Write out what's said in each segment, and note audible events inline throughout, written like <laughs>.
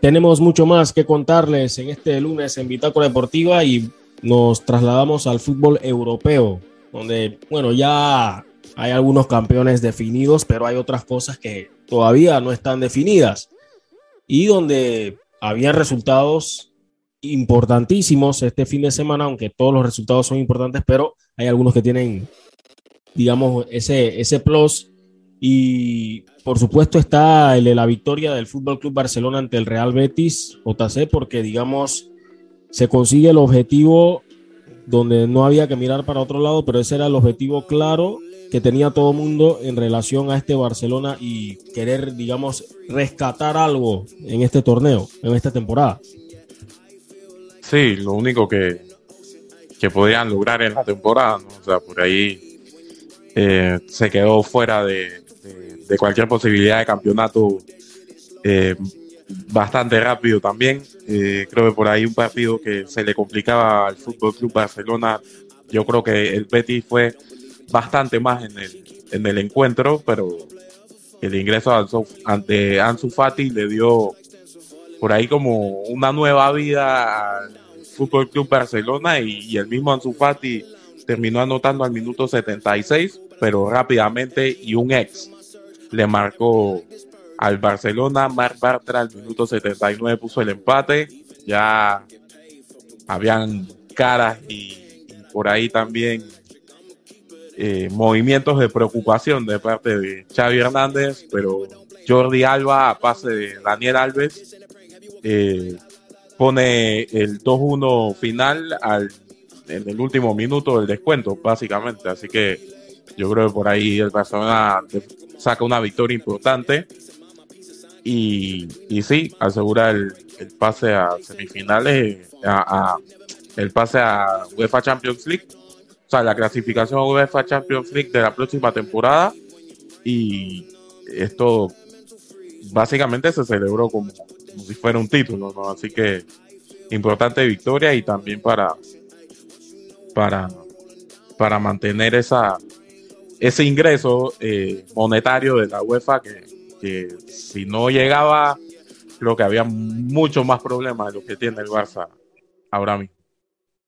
tenemos mucho más que contarles en este lunes en Bitácora Deportiva y nos trasladamos al fútbol europeo, donde, bueno, ya hay algunos campeones definidos, pero hay otras cosas que todavía no están definidas y donde había resultados importantísimos este fin de semana, aunque todos los resultados son importantes, pero hay algunos que tienen, digamos, ese, ese plus. Y por supuesto está el de la victoria del Fútbol Club Barcelona ante el Real Betis JC, porque digamos, se consigue el objetivo donde no había que mirar para otro lado, pero ese era el objetivo claro que tenía todo el mundo en relación a este Barcelona y querer, digamos, rescatar algo en este torneo, en esta temporada. Sí, lo único que, que podían lograr en la temporada, o sea, por ahí eh, se quedó fuera de, cualquier posibilidad de campeonato eh, bastante rápido también. Eh, creo que por ahí un partido que se le complicaba al Fútbol Club Barcelona, yo creo que el Betis fue bastante más en el, en el encuentro, pero el ingreso ante Ansu Fati le dio por ahí como una nueva vida al Fútbol Club Barcelona y, el mismo Ansu Fati terminó anotando al minuto 76, pero rápidamente y un ex le marcó al Barcelona. Marc Bartra al minuto 79 puso el empate. Ya habían caras y por ahí también eh, movimientos de preocupación de parte de Xavi Hernández, pero Jordi Alba, a pase de Daniel Alves, eh, pone el 2-1 final al, en el último minuto del descuento, básicamente. Así que yo creo que por ahí el Barcelona saca una victoria importante y, y sí, asegura el, pase a semifinales, a, el pase a UEFA Champions League o sea, la clasificación UEFA Champions League de la próxima temporada y esto básicamente se celebró como, si fuera un título, ¿no? Así que importante victoria y también para, para, para mantener esa, ese ingreso eh, monetario de la UEFA que, que si no llegaba, creo que había mucho más problemas de lo que tiene el Barça ahora mismo.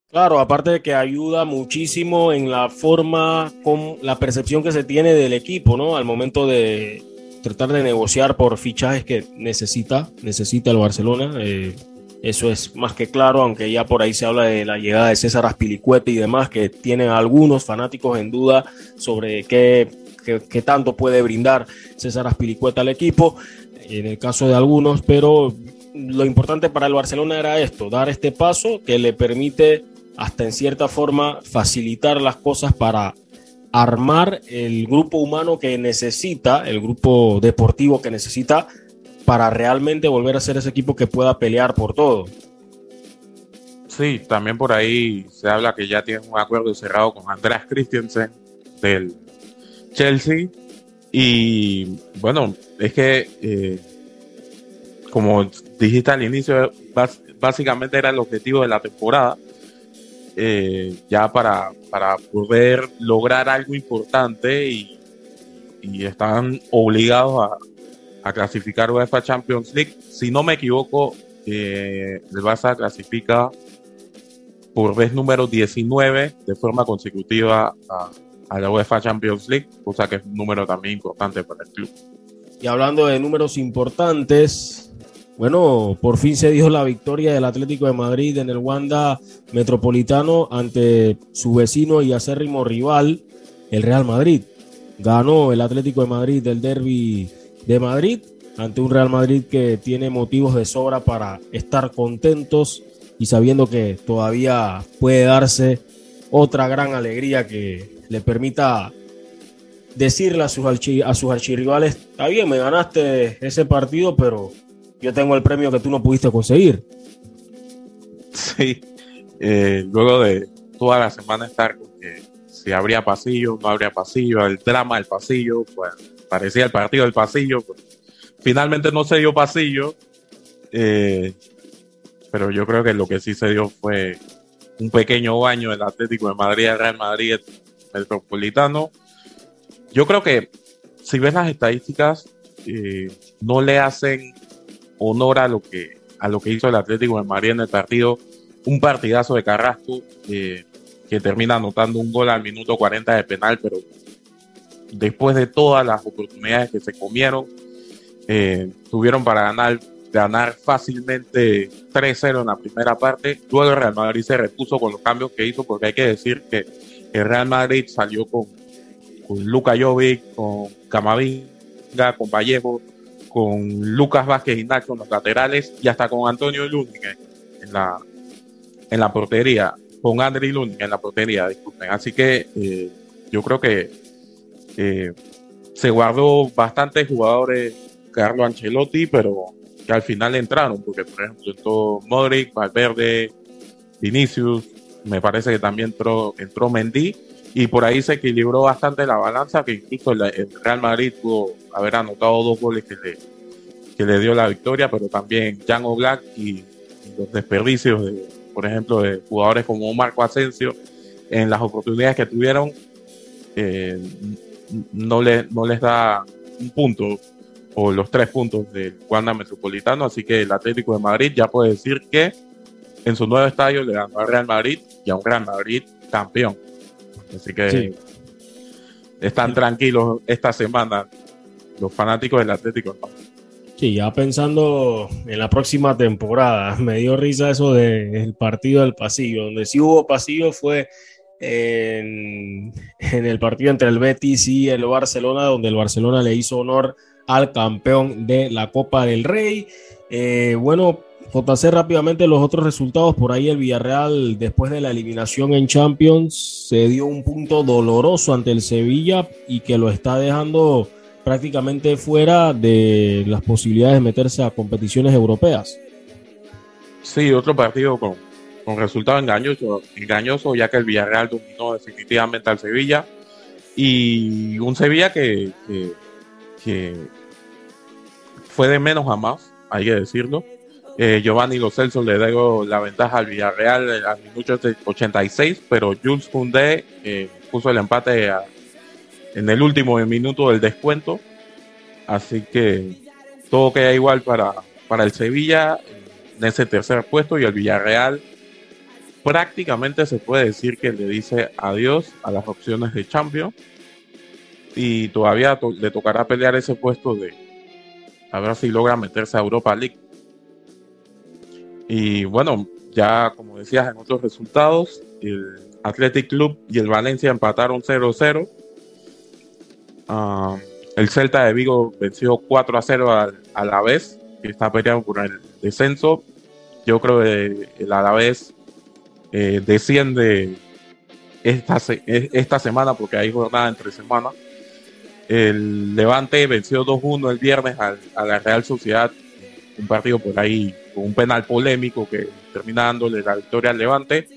Claro, aparte de que ayuda muchísimo en la forma, con la percepción que se tiene del equipo, ¿no? Al momento de tratar de negociar por fichajes que necesita, necesita el Barcelona. Eh, eso es más que claro, aunque ya por ahí se habla de la llegada de César Aspilicueta y demás, que tienen algunos fanáticos en duda sobre qué, qué tanto puede brindar César Aspilicueta al equipo, en el caso de algunos, pero lo importante para el Barcelona era esto, dar este paso que le permite hasta en cierta forma facilitar las cosas para armar el grupo humano que necesita, el grupo deportivo que necesita para realmente volver a ser ese equipo que pueda pelear por todo. Sí, también por ahí se habla que ya tiene un acuerdo cerrado con Andreas Christensen del Chelsea. Y bueno, es que, eh, como dijiste al inicio, básicamente era el objetivo de la temporada eh, ya para, para poder lograr algo importante y, están obligados a, clasificar UEFA Champions League. Si no me equivoco, eh, el Barça clasifica por vez número 19 de forma consecutiva a, a la UEFA Champions League, cosa que es un número también importante para el club. Y hablando de números importantes, bueno, por fin se dio la victoria del Atlético de Madrid en el Wanda Metropolitano ante su vecino y acérrimo rival, el Real Madrid. Ganó el Atlético de Madrid del Derby de Madrid ante un Real Madrid que tiene motivos de sobra para estar contentos y sabiendo que todavía puede darse otra gran alegría que le permita decirle a sus, archirrivales, está bien, me ganaste ese partido, pero yo tengo el premio que tú no pudiste conseguir. Sí, eh, luego de toda la semana estar con que si habría pasillo, no habría pasillo, el drama del pasillo, pues parecía el partido del pasillo, pues, finalmente no se dio pasillo, eh, pero yo creo que lo que sí se dio fue un pequeño baño del Atlético de Madrid, el Real Madrid Metropolitano. Yo creo que si ves las estadísticas, eh, no le hacen honor a lo que a lo que hizo el Atlético de Madrid en el partido. Un partidazo de Carrasco eh, que termina anotando un gol al minuto 40 de penal, pero después de todas las oportunidades que se comieron, eh, tuvieron para ganar, ganar fácilmente 3-0 en la primera parte. Luego el Real Madrid se repuso con los cambios que hizo, porque hay que decir que el Real Madrid salió con, con Luka Jovic, con Camavinga, con Vallejo, con Lucas Vázquez y Nacho en los laterales y hasta con Antonio Lúñez en la, en la portería, con André Lúñez en la portería, disculpen. Así que eh, yo creo que eh, se guardó bastantes jugadores Carlo Ancelotti, pero que al final entraron, porque por ejemplo entró Modric, Valverde, Vinicius, me parece que también entró, entró Mendy y por ahí se equilibró bastante la balanza, que incluso el, Real Madrid pudo haber anotado dos goles que le, que le dio la victoria, pero también Jan Oblak y, los desperdicios, de, por ejemplo, de jugadores como Marco Asensio, en las oportunidades que tuvieron, eh, no, le, no les da un punto o los tres puntos del Wanda Metropolitano, así que el Atlético de Madrid ya puede decir que en su nuevo estadio le ganó al Real Madrid y a un Real Madrid campeón. Así que están tranquilos esta semana los fanáticos del Atlético. Sí, ya pensando en la próxima temporada, <laughs> me dio risa eso del partido del pasillo, donde sí hubo pasillo fue en, el partido entre el Betis y el Barcelona, donde el Barcelona le hizo honor al campeón de la Copa del Rey. Eh, bueno, JC rápidamente los otros resultados. Por ahí el Villarreal, después de la eliminación en Champions, se dio un punto doloroso ante el Sevilla y que lo está dejando prácticamente fuera de las posibilidades de meterse a competiciones europeas. Sí, otro partido con, con resultado engañoso, engañoso, ya que el Villarreal dominó definitivamente al Sevilla. Y un Sevilla que, que, fue de menos a más, hay que decirlo eh, Giovanni Lo Celso le dio la ventaja al Villarreal al minuto 86, pero Jules Koundé eh, puso el empate en el último minuto del descuento. Así que todo queda igual para, para el Sevilla en ese tercer puesto y el Villarreal prácticamente se puede decir que le dice adiós a las opciones de Champions y todavía le tocará pelear ese puesto de a ver si logra meterse a Europa League. Y bueno, ya como decías en otros resultados, el Athletic Club y el Valencia empataron 0-0. Ah, el Celta de Vigo venció 4 a 0 al Alavés, que está peleando por el descenso. Yo creo que el Alavés eh, desciende esta, esta semana porque hay jornada entre semanas. El Levante venció 2-1 el viernes a la Real Sociedad, un partido por ahí con un penal polémico que termina dándole la victoria al Levante.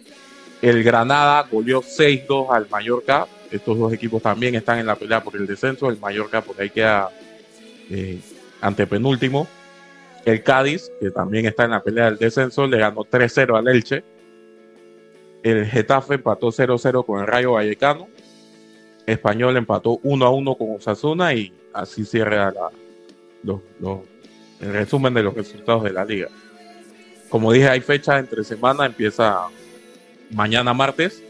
El Granada goleó 6-2 al Mallorca. Estos dos equipos también están en la pelea por el descenso. El Mallorca por ahí queda eh, antepenúltimo. El Cádiz, que también está en la pelea del descenso, le ganó 3-0 al Elche. El Getafe empató 0-0 con el Rayo Vallecano. Español empató 1-1 con Osasuna y así cierra el resumen de los resultados de la liga. Como dije, hay fecha entre semana, empieza mañana martes.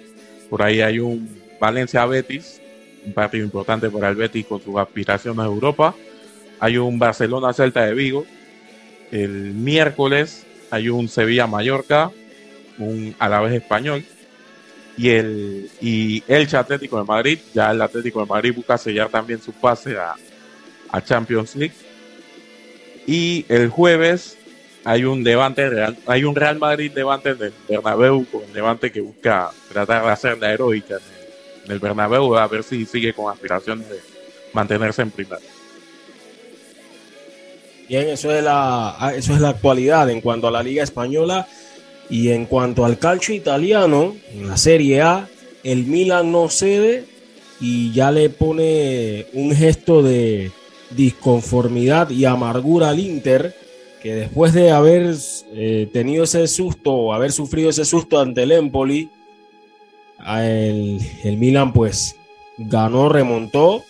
Por ahí hay un Valencia-Betis, un partido importante para el Betis con sus aspiraciones a Europa. Hay un Barcelona-Celta de Vigo. El miércoles hay un Sevilla-Mallorca, un Alavés español. Y el y Elche Atlético de Madrid, ya el Atlético de Madrid busca sellar también su pase a, a Champions League. Y el jueves hay un Levante Real, hay un Real Madrid Levante del Bernabéu con Levante que busca tratar de hacer la heroica en el, Bernabéu a ver si sigue con aspiraciones de mantenerse en primera. Bien, eso es la ah, eso es la actualidad en cuanto a la Liga española y en cuanto al calcio italiano en la Serie A, el Milan no cede y ya le pone un gesto de disconformidad y amargura al Inter, que después de haber eh, tenido ese susto o haber sufrido ese susto ante el Empoli, el, el Milan pues ganó, remontó.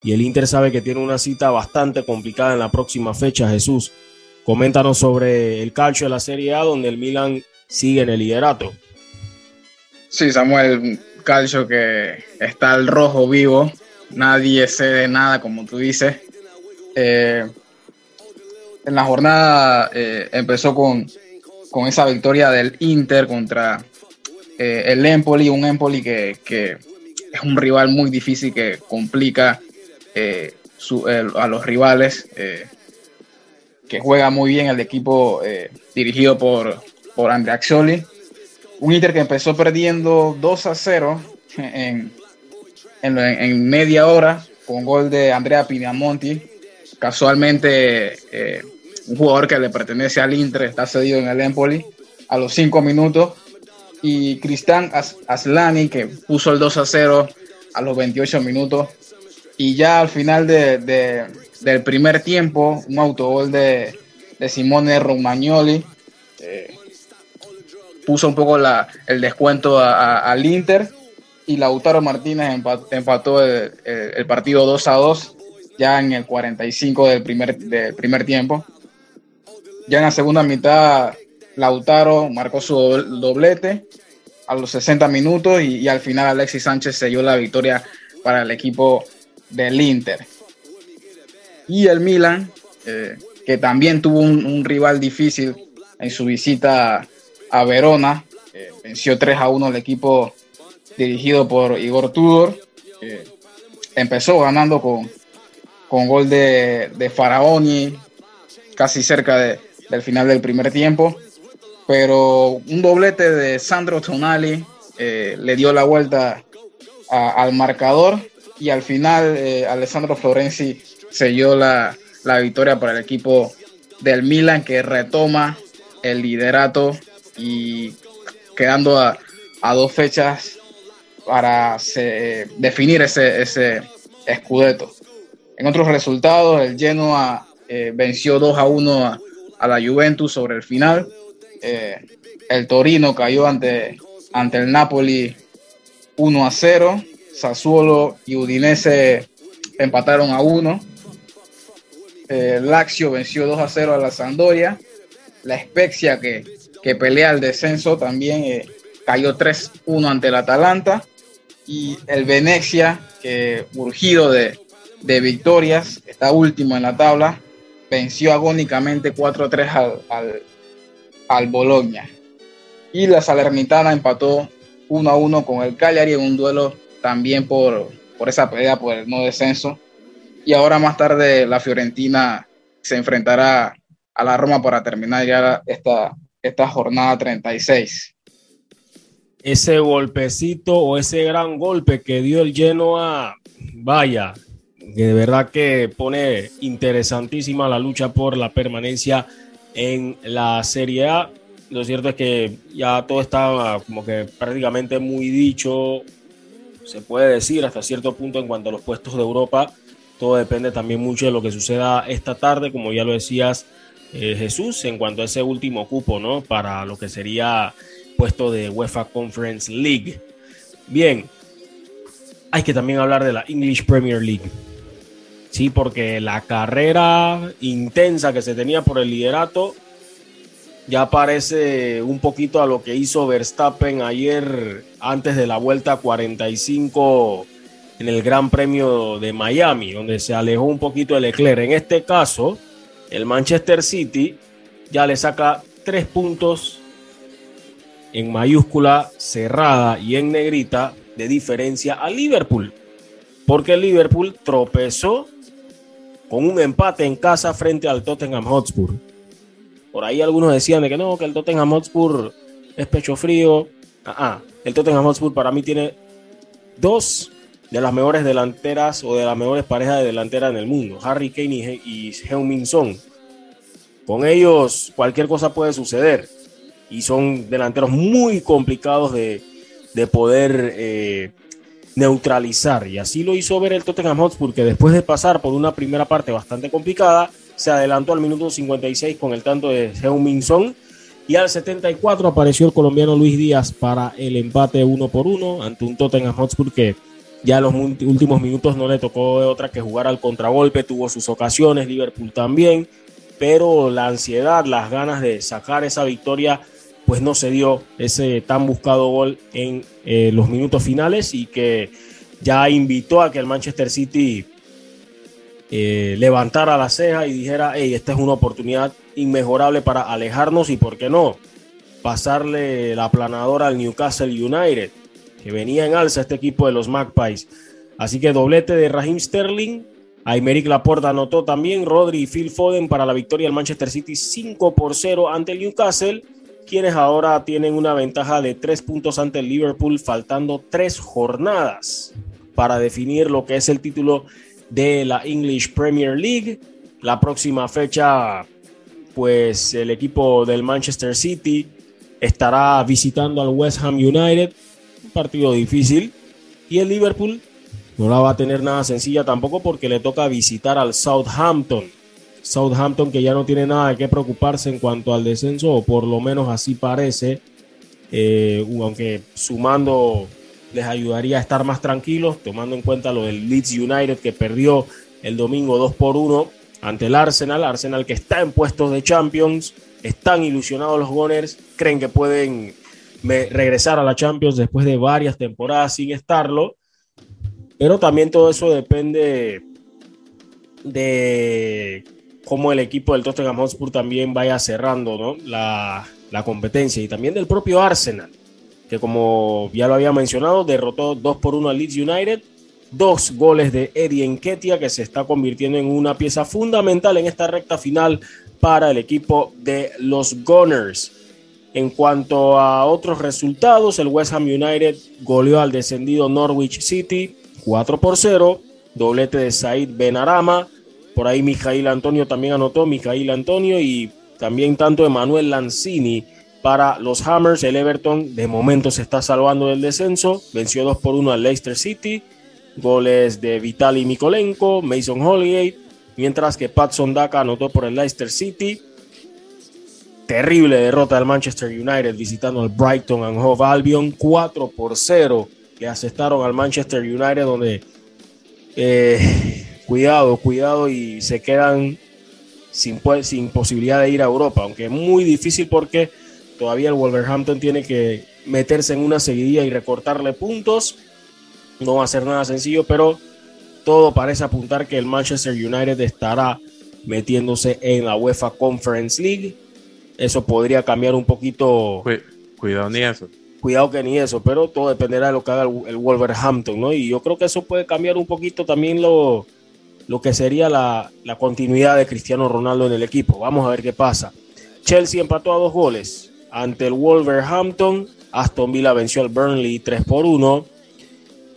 Y el Inter sabe que tiene una cita bastante complicada en la próxima fecha, Jesús, Coméntanos sobre el calcio de la Serie A, donde el Milan sigue en el liderato. Sí, Samuel, calcio que está al rojo vivo, nadie cede nada, como tú dices. Eh, en la jornada eh, empezó con, con, esa victoria del Inter contra eh, el Empoli, un Empoli que, es un rival muy difícil que complica a los rivales, que juega muy bien el equipo dirigido por, por Andrea Axoli un Inter que empezó perdiendo 2 a 0 en, en, media hora con gol de Andrea Pinamonti. Casualmente, eh, un jugador que le pertenece al Inter está cedido en el Empoli a los 5 minutos. Y Cristian Aslani, que puso el 2 a 0 a los 28 minutos. Y ya al final de, del primer tiempo, un autogol de, de Simone Romagnoli. Eh, puso un poco la, el descuento al Inter y Lautaro Martínez empató el, partido 2 a 2 ya en el 45 del primer, del primer tiempo. Ya en la segunda mitad Lautaro marcó su doblete a los 60 minutos y, al final Alexis Sánchez selló la victoria para el equipo del Inter. Y el Milan, eh, que también tuvo un, rival difícil en su visita a Verona. venció 3 a 1 el equipo dirigido por Igor Tudor. empezó ganando con, con gol de, de Faraoni casi cerca del final del primer tiempo. Pero un doblete de Sandro Tonali eh, le dio la vuelta al marcador y al final eh, Alessandro Florenzi selló la, la victoria para el equipo del Milan que retoma el liderato y quedando a, dos fechas para definir ese, ese escudeto. En otros resultados, el Genoa eh, venció 2 a 1 a, la Juventus sobre el final. Eh, el Torino cayó ante, ante el Napoli 1 a 0. Sassuolo y Udinese empataron a 1. Eh, Lazio venció 2 a 0 a la Sampdoria. La Spezia que que pelea el descenso, también eh, cayó 3-1 ante el Atalanta. Y el Venecia, que urgido de, de, victorias, está último en la tabla, venció agónicamente 4-3 al, al, al, Bologna. Y la Salernitana empató 1-1 con el Cagliari en un duelo también por, por esa pelea por el no descenso. Y ahora más tarde la Fiorentina se enfrentará a la Roma para terminar ya esta, esta jornada 36. Ese golpecito o ese gran golpe que dio el Genoa, vaya, de verdad que pone interesantísima la lucha por la permanencia en la Serie A. Lo cierto es que ya todo está como que prácticamente muy dicho, se puede decir hasta cierto punto en cuanto a los puestos de Europa. Todo depende también mucho de lo que suceda esta tarde, como ya lo decías, eh, Jesús en cuanto a ese último cupo, ¿no? Para lo que sería puesto de UEFA Conference League. Bien, hay que también hablar de la English Premier League. Sí, porque la carrera intensa que se tenía por el liderato ya parece un poquito a lo que hizo Verstappen ayer antes de la vuelta 45 en el Gran Premio de Miami, donde se alejó un poquito el Leclerc. En este caso, el Manchester City ya le saca tres puntos en mayúscula cerrada y en negrita de diferencia a Liverpool. Porque Liverpool tropezó con un empate en casa frente al Tottenham Hotspur. Por ahí algunos decían de que no, que el Tottenham Hotspur es pecho frío. Ah, ah el Tottenham Hotspur para mí tiene dos de las mejores delanteras o de las mejores parejas de delantera en el mundo, Harry Kane y, Heung-Min Son. Con ellos cualquier cosa puede suceder y son delanteros muy complicados de, poder eh, neutralizar. Y así lo hizo ver el Tottenham Hotspur, que después de pasar por una primera parte bastante complicada, se adelantó al minuto 56 con el tanto de Heung-Min Son. Y al 74 apareció el colombiano Luis Díaz para el empate uno por uno ante un Tottenham Hotspur que ya en los últimos minutos no le tocó otra que jugar al contragolpe, tuvo sus ocasiones, Liverpool también, pero la ansiedad, las ganas de sacar esa victoria, pues no se dio ese tan buscado gol en eh, los minutos finales y que ya invitó a que el Manchester City eh, levantara la ceja y dijera, hey, esta es una oportunidad inmejorable para alejarnos y, ¿por qué no?, pasarle la aplanadora al Newcastle United, que venía en alza este equipo de los Magpies. Así que doblete de Raheem Sterling, Aymeric Laporta anotó también, Rodri y Phil Foden para la victoria del Manchester City 5 por 0 ante el Newcastle, quienes ahora tienen una ventaja de 3 puntos ante el Liverpool, faltando 3 jornadas para definir lo que es el título de la English Premier League. La próxima fecha, pues el equipo del Manchester City estará visitando al West Ham United, un partido difícil, y el Liverpool no la va a tener nada sencilla tampoco porque le toca visitar al Southampton. Southampton que ya no tiene nada de qué preocuparse en cuanto al descenso, o por lo menos así parece, eh, aunque sumando les ayudaría a estar más tranquilos, tomando en cuenta lo del Leeds United que perdió el domingo 2 por 1 ante el Arsenal, Arsenal que está en puestos de Champions, están ilusionados los Gunners, creen que pueden regresar a la Champions después de varias temporadas sin estarlo, pero también todo eso depende de cómo el equipo del Tottenham Hotspur también vaya cerrando la, competencia y también del propio Arsenal que como ya lo había mencionado, derrotó 2 por 1 al Leeds United. Dos goles de Eddie Enketia, que se está convirtiendo en una pieza fundamental en esta recta final para el equipo de los Gunners. En cuanto a otros resultados, el West Ham United goleó al descendido Norwich City 4 por 0, doblete de Said Benarama, por ahí Mijail Antonio también anotó, Mijail Antonio y también tanto Emanuel Lanzini para los Hammers. El Everton de momento se está salvando del descenso. Venció 2 por 1 al Leicester City. Goles de Vitali Mikolenko, Mason Holgate. Mientras que Patson Daka anotó por el Leicester City. Terrible derrota del Manchester United visitando al Brighton and Hove Albion. 4 por 0 le asestaron al Manchester United donde eh, cuidado, cuidado y se quedan sin, sin posibilidad de ir a Europa. Aunque es muy difícil porque Todavía el Wolverhampton tiene que meterse en una seguidilla y recortarle puntos. No va a ser nada sencillo, pero todo parece apuntar que el Manchester United estará metiéndose en la UEFA Conference League. Eso podría cambiar un poquito. Cuidado ni eso. Cuidado que ni eso, pero todo dependerá de lo que haga el, Wolverhampton, ¿no? Y yo creo que eso puede cambiar un poquito también lo, lo que sería la, la continuidad de Cristiano Ronaldo en el equipo. Vamos a ver qué pasa. Chelsea empató a dos goles ante el Wolverhampton. Aston Villa venció al Burnley 3 por 1.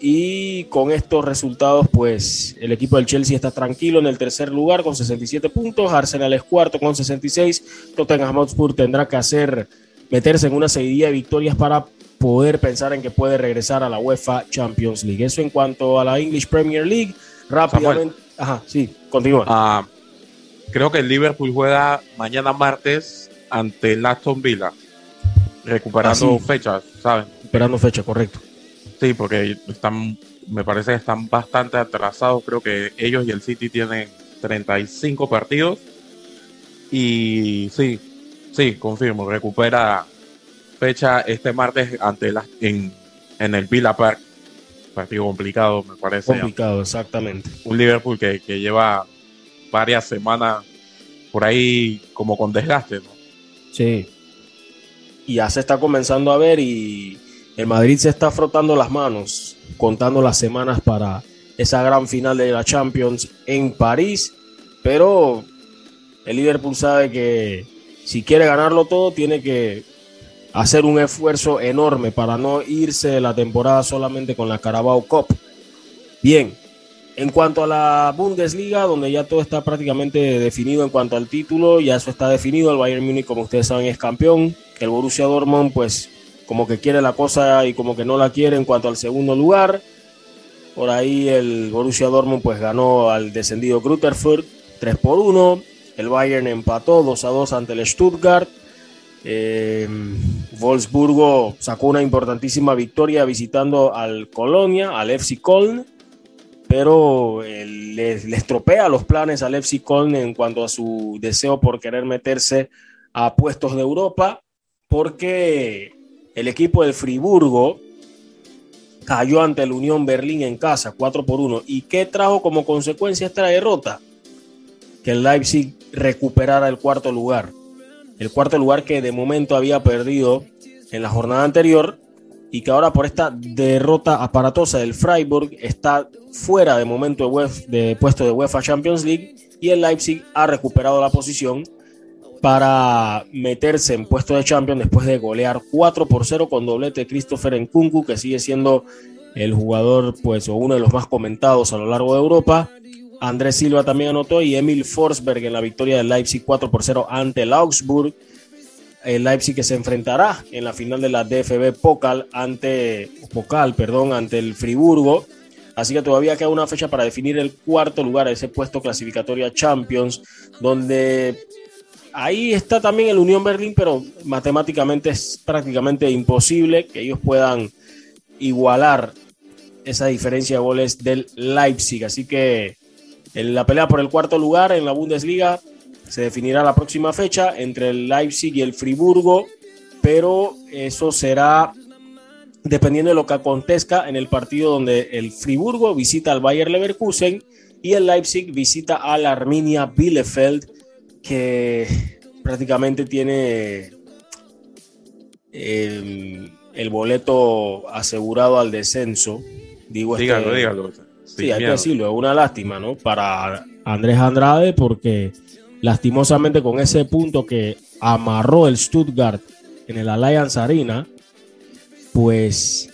Y con estos resultados, pues el equipo del Chelsea está tranquilo en el tercer lugar con 67 puntos. Arsenal es cuarto con 66. Tottenham Hotspur tendrá que hacer, meterse en una seguidilla de victorias para poder pensar en que puede regresar a la UEFA Champions League. Eso en cuanto a la English Premier League. Rápidamente. Ajá, sí, continúa. Ah, creo que el Liverpool juega mañana martes ante el Aston Villa recuperando ah, fechas, ¿saben? Recuperando fechas, correcto. Sí, porque están, me parece que están bastante atrasados. Creo que ellos y el City tienen 35 partidos. Y sí, sí, confirmo, recupera fecha este martes ante la, en, en el Villa Park. Partido complicado, me parece. Complicado, exactamente. Un Liverpool que, que lleva varias semanas por ahí como con desgaste, ¿no? Sí, y ya se está comenzando a ver y el Madrid se está frotando las manos, contando las semanas para esa gran final de la Champions en París, pero el Liverpool sabe que si quiere ganarlo todo tiene que hacer un esfuerzo enorme para no irse de la temporada solamente con la Carabao Cup. Bien, en cuanto a la Bundesliga, donde ya todo está prácticamente definido en cuanto al título, ya eso está definido, el Bayern Múnich como ustedes saben es campeón, el Borussia Dortmund pues como que quiere la cosa y como que no la quiere en cuanto al segundo lugar. Por ahí el Borussia Dortmund pues ganó al descendido Grutterfurt 3 por 1. El Bayern empató 2 a 2 ante el Stuttgart. Eh, Wolfsburgo sacó una importantísima victoria visitando al Colonia, al FC Köln pero eh, les, les, estropea los planes al FC Köln en cuanto a su deseo por querer meterse a puestos de Europa, porque el equipo del Friburgo cayó ante el Unión Berlín en casa, 4 por 1. ¿Y qué trajo como consecuencia esta derrota? Que el Leipzig recuperara el cuarto lugar. El cuarto lugar que de momento había perdido en la jornada anterior y que ahora por esta derrota aparatosa del Freiburg está fuera de momento de, de puesto de UEFA Champions League y el Leipzig ha recuperado la posición para meterse en puesto de Champions después de golear 4 por 0 con doblete de Christopher Nkunku, que sigue siendo el jugador, pues, o uno de los más comentados a lo largo de Europa. Andrés Silva también anotó y Emil Forsberg en la victoria del Leipzig 4 por 0 ante el Augsburg. El Leipzig que se enfrentará en la final de la DFB Pokal ante, Pokal, perdón, ante el Friburgo. Así que todavía queda una fecha para definir el cuarto lugar de ese puesto clasificatorio a Champions, donde ahí está también el Unión Berlín, pero matemáticamente es prácticamente imposible que ellos puedan igualar esa diferencia de goles del Leipzig. Así que en la pelea por el cuarto lugar en la Bundesliga se definirá la próxima fecha entre el Leipzig y el Friburgo, pero eso será dependiendo de lo que acontezca en el partido donde el Friburgo visita al Bayer Leverkusen y el Leipzig visita al Arminia Bielefeld que prácticamente tiene el, el boleto asegurado al descenso. Digo, este, dígalo, dígalo. Sí, hay que decirlo, es una lástima, ¿no? Para Andrés Andrade, porque lastimosamente con ese punto que amarró el Stuttgart en el Allianz Arena, pues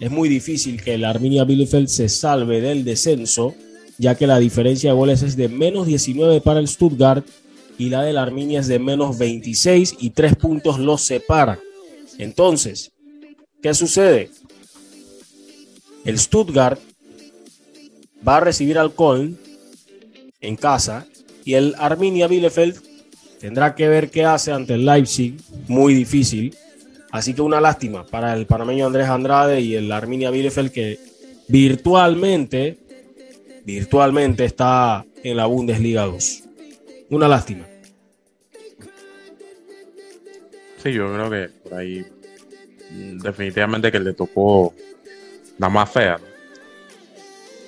es muy difícil que el Arminia Bielefeld se salve del descenso, ya que la diferencia de goles es de menos 19 para el Stuttgart y la de la Arminia es de menos 26 y tres puntos los separan. Entonces, ¿qué sucede? El Stuttgart va a recibir al Köln en casa y el Arminia Bielefeld tendrá que ver qué hace ante el Leipzig, muy difícil. Así que una lástima para el panameño Andrés Andrade y el Arminia Bielefeld que virtualmente, virtualmente está en la Bundesliga 2. Una lástima. Sí, yo creo que por ahí mm, definitivamente que le tocó la más fea.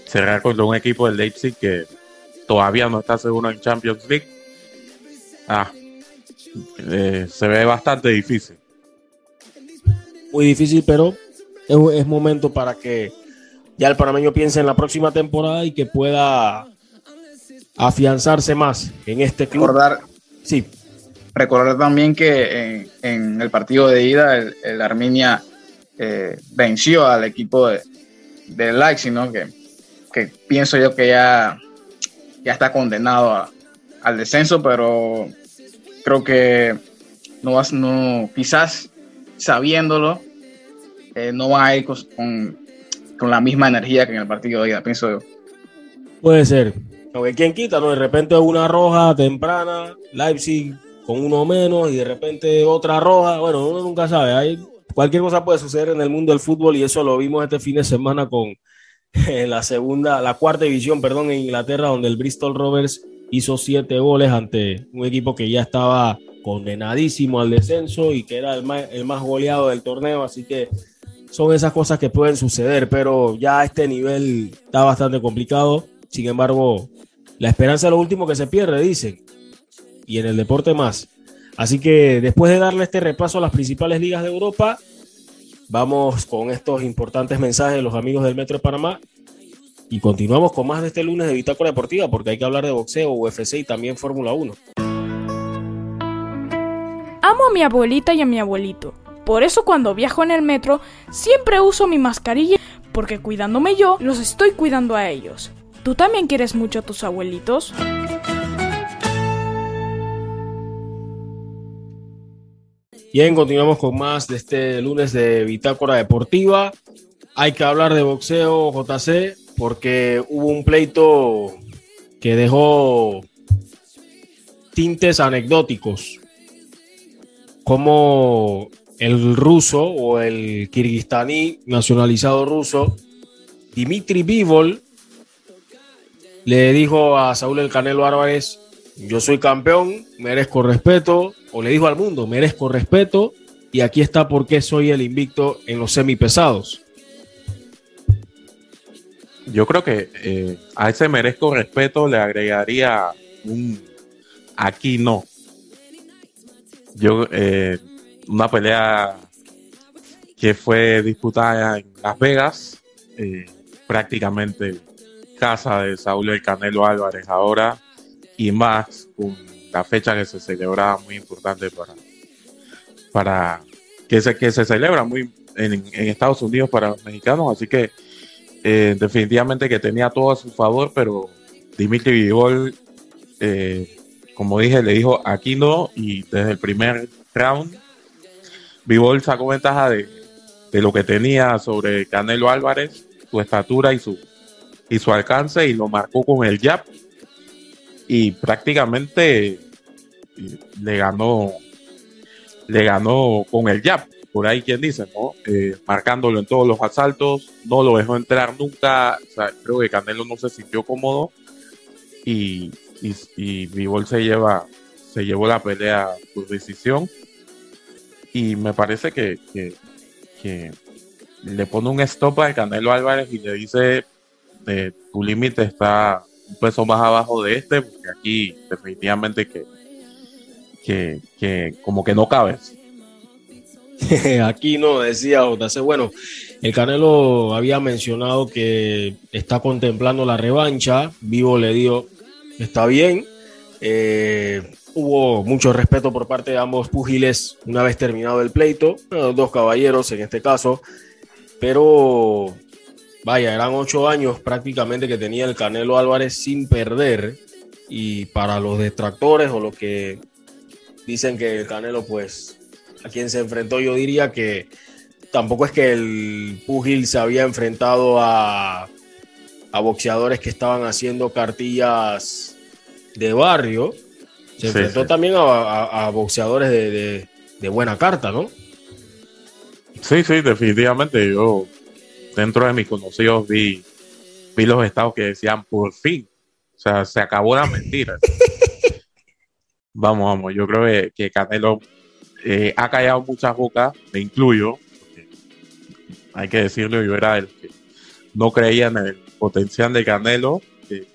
Cerrar contra un equipo del Leipzig que todavía no está seguro en Champions League. Ah, eh, se ve bastante difícil. Muy difícil, pero es, es momento para que ya el panameño piense en la próxima temporada y que pueda afianzarse más en este club. Recordar, Sí, recordar también que en, en el partido de ida el, el Arminia eh, venció al equipo de, de Leipzig, ¿no? Que, que pienso yo que ya, ya está condenado a- al descenso, pero creo que no vas, no, quizás sabiéndolo, eh, no va a ir con, con, con la misma energía que en el partido de ida, pienso yo. Puede ser. Aunque quién quita, ¿no? De repente una roja temprana, Leipzig con uno menos y de repente otra roja. Bueno, uno nunca sabe. Hay, cualquier cosa puede suceder en el mundo del fútbol y eso lo vimos este fin de semana con <laughs> la segunda, la cuarta división, perdón, en Inglaterra, donde el Bristol Rovers hizo siete goles ante un equipo que ya estaba condenadísimo al descenso y que era el más, el más goleado del torneo. Así que son esas cosas que pueden suceder, pero ya este nivel está bastante complicado. Sin embargo, la esperanza es lo último que se pierde, dicen. Y en el deporte más. Así que después de darle este repaso a las principales ligas de Europa, vamos con estos importantes mensajes de los amigos del Metro de Panamá. Y continuamos con más de este lunes de Bitácora Deportiva, porque hay que hablar de boxeo, UFC y también Fórmula 1. Amo a mi abuelita y a mi abuelito. Por eso cuando viajo en el metro siempre uso mi mascarilla porque cuidándome yo, los estoy cuidando a ellos. ¿Tú también quieres mucho a tus abuelitos? Bien, continuamos con más de este lunes de Bitácora Deportiva. Hay que hablar de boxeo, JC, porque hubo un pleito que dejó tintes anecdóticos. Como el ruso o el kirguistaní nacionalizado ruso, Dimitri Bivol, le dijo a Saúl el Canelo Álvarez, yo soy campeón, merezco respeto, o le dijo al mundo, merezco respeto, y aquí está por qué soy el invicto en los semipesados. Yo creo que eh, a ese merezco respeto le agregaría un aquí no. Yo, eh, una pelea que fue disputada en Las Vegas, eh, prácticamente casa de Saúl El Canelo Álvarez ahora, y más con la fecha que se celebraba muy importante para, para que se, que se celebra muy en, Estados Unidos para los mexicanos, así que eh, definitivamente que tenía todo a su favor, pero Dimitri Vivol, eh, como dije, le dijo aquí no, y desde el primer round, Vivol sacó ventaja de, de lo que tenía sobre Canelo Álvarez, su estatura y su, y su alcance, y lo marcó con el jab. Y prácticamente le ganó, le ganó con el jab, por ahí quien dice, ¿no? Eh, marcándolo en todos los asaltos, no lo dejó entrar nunca. creo que Canelo no se sintió cómodo y, y, y Vivol se lleva, se llevó la pelea por decisión. Y me parece que, que, que le pone un stop al Canelo Álvarez y le dice, eh, tu límite está un peso más abajo de este, porque aquí definitivamente que, que, que como que no cabes. <laughs> aquí no, decía JC. Bueno, el Canelo había mencionado que está contemplando la revancha. Vivo le dio, está bien. Eh, hubo mucho respeto por parte de ambos púgiles una vez terminado el pleito, dos caballeros en este caso, pero vaya, eran ocho años prácticamente que tenía el Canelo Álvarez sin perder y para los detractores o los que dicen que el Canelo pues a quien se enfrentó yo diría que tampoco es que el púgil se había enfrentado a, a boxeadores que estaban haciendo cartillas de barrio, se enfrentó también a, boxeadores de, buena carta, ¿no? Sí, sí, definitivamente. Yo, dentro de mis conocidos, vi, vi los estados que decían por fin. O sea, se acabó la mentira. <laughs> vamos, vamos. Yo creo que, Canelo eh, ha callado muchas bocas, me incluyo. Hay que decirlo, yo era el que no creía en el potencial de Canelo. Eh,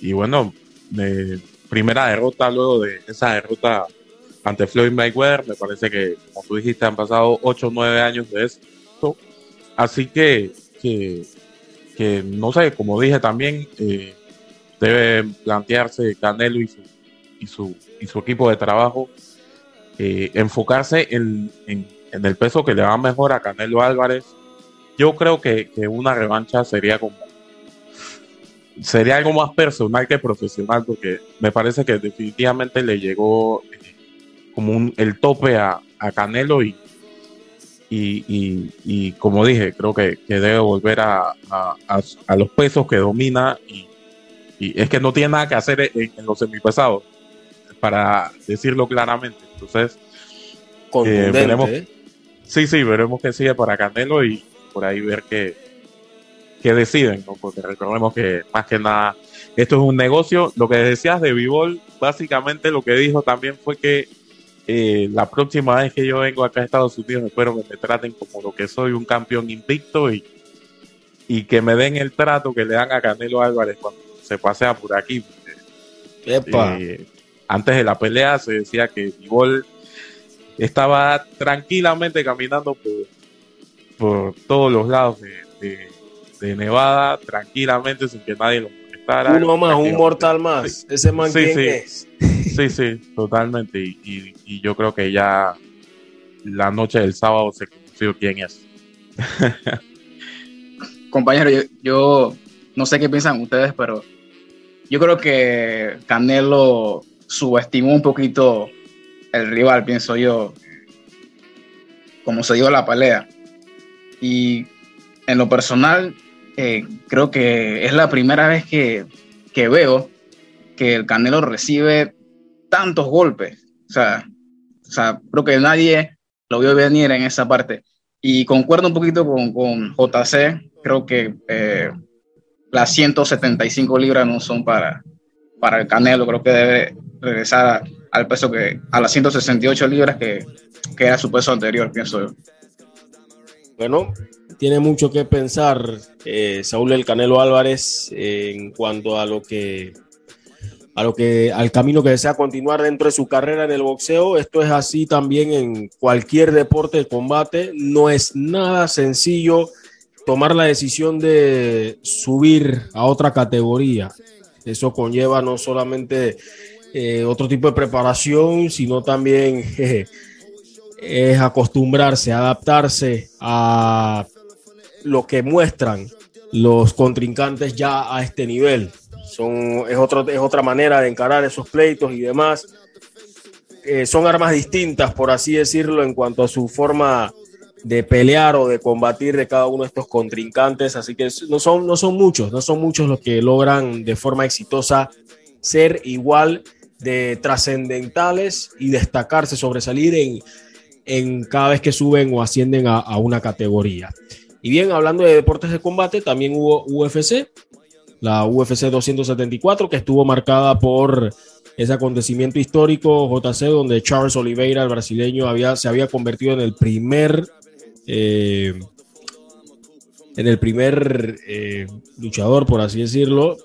y bueno, me primera derrota luego de esa derrota ante Floyd Mayweather. Me parece que, como tú dijiste, han pasado 8 o 9 años de esto. Así que, que, no sé, como dije también, eh, debe plantearse Canelo y su, y su, y su equipo de trabajo, eh, enfocarse en, en, el peso que le va mejor a Canelo Álvarez. Yo creo que, una revancha sería como sería algo más personal que profesional, porque me parece que definitivamente le llegó eh, como un, el tope a, Canelo y, y, como dije, creo que, debe volver a, los pesos que domina y, es que no tiene nada que hacer en, los semipesados, para decirlo claramente. Entonces, eh, veremos. ¿eh? Sí, sí, veremos qué sigue para Canelo y por ahí ver que que deciden, ¿no? porque recordemos que más que nada esto es un negocio. Lo que decías de Vivol, básicamente lo que dijo también fue que eh, la próxima vez que yo vengo acá a Estados Unidos espero que me traten como lo que soy, un campeón invicto y, y que me den el trato que le dan a Canelo Álvarez cuando se pasea por aquí. Eh, antes de la pelea se decía que Vivol estaba tranquilamente caminando por, por todos los lados de de Nevada tranquilamente sin que nadie lo molestara. Uno más, un mortal más. Ese man sí, sí. es. Sí, sí, totalmente. Y, yo creo que ya la noche del sábado se conoció quién es. <laughs> Compañero, yo, no sé qué piensan ustedes, pero yo creo que Canelo subestimó un poquito el rival, pienso yo, como se dio la pelea. Y en lo personal, eh, creo que es la primera vez que, veo que el Canelo recibe tantos golpes. O sea, o sea, creo que nadie lo vio venir en esa parte. Y concuerdo un poquito con, con JC, creo que eh, las 175 libras no son para, para el Canelo, creo que debe regresar al peso que, a las 168 libras que, que era su peso anterior, pienso yo. Bueno, tiene mucho que pensar eh, Saúl El Canelo Álvarez en cuanto a lo que a lo que al camino que desea continuar dentro de su carrera en el boxeo. Esto es así también en cualquier deporte de combate. No es nada sencillo tomar la decisión de subir a otra categoría. Eso conlleva no solamente eh, otro tipo de preparación, sino también <laughs> es acostumbrarse, adaptarse a lo que muestran los contrincantes ya a este nivel. Es, es otra manera de encarar esos pleitos y demás. Eh, son armas distintas, por así decirlo, en cuanto a su forma de pelear o de combatir de cada uno de estos contrincantes. Así que no son, no son muchos, no son muchos los que logran de forma exitosa ser igual de trascendentales y destacarse, sobresalir en, en cada vez que suben o ascienden a, una categoría. Y bien, hablando de deportes de combate, también hubo UFC, la UFC 274, que estuvo marcada por ese acontecimiento histórico, JC, donde Charles Oliveira, el brasileño, había, se había convertido en el primer, eh, en el primer eh, luchador, por así decirlo,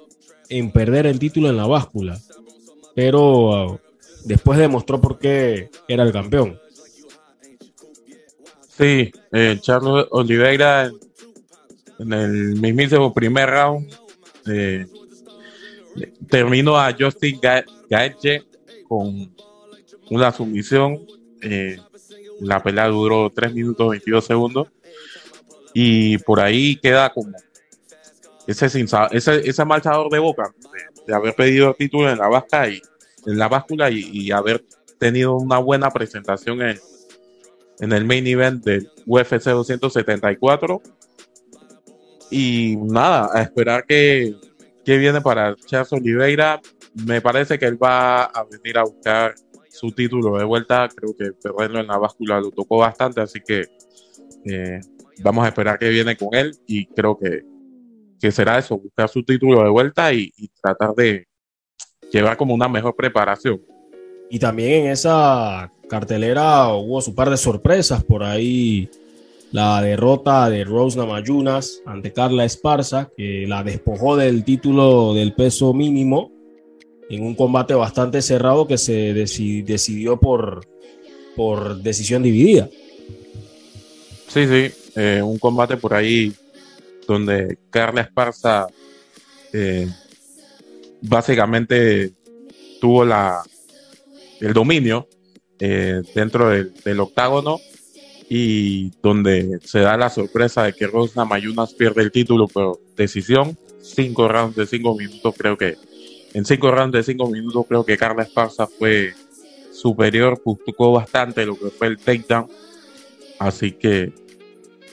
en perder el título en la báscula. Pero uh, después demostró por qué era el campeón. Sí, eh, Charles Oliveira en el mismísimo primer round eh, terminó a Justin Gaethje con una sumisión. Eh, la pelea duró 3 minutos 22 segundos y por ahí queda como ese, ese, ese marchador de boca de, haber pedido título en la báscula y en la báscula y haber tenido una buena presentación en, en el main event del UFC 274. Y nada, a esperar que, que viene para Charles Oliveira. Me parece que él va a venir a buscar su título de vuelta. Creo que perderlo en la báscula lo tocó bastante, así que eh, vamos a esperar que viene con él y creo que, que será eso, buscar su título de vuelta y tratar de llevar como una mejor preparación. Y también en esa cartelera hubo su par de sorpresas por ahí. La derrota de Rose Namayunas ante Carla Esparza, que la despojó del título del peso mínimo en un combate bastante cerrado que se decidió por, por decisión dividida. Sí, sí, eh, un combate por ahí donde Carla Esparza eh, básicamente tuvo la, el dominio eh, dentro del, octágono y donde se da la sorpresa de que Rosna Mayunas pierde el título por decisión. Cinco rounds de cinco minutos, creo que en cinco rounds de cinco minutos, creo que Carla Esparza fue superior, tocó bastante lo que fue el takedown. Así que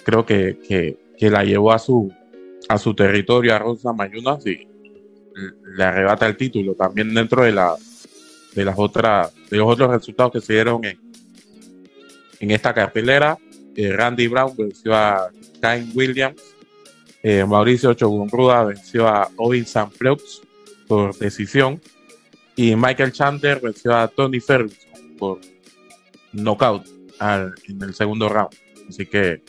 creo que, que, la llevó a su, a su territorio a Rosa Mayunas y le arrebata el título. También dentro de la de las otras de los otros resultados que se dieron en, en esta cartelera. Eh, Randy Brown venció a Kyle Williams. Eh, Mauricio Chogunruda venció a Ovin Sampleux por decisión. Y Michael Chandler venció a Tony Ferguson por knockout en el segundo round. Así que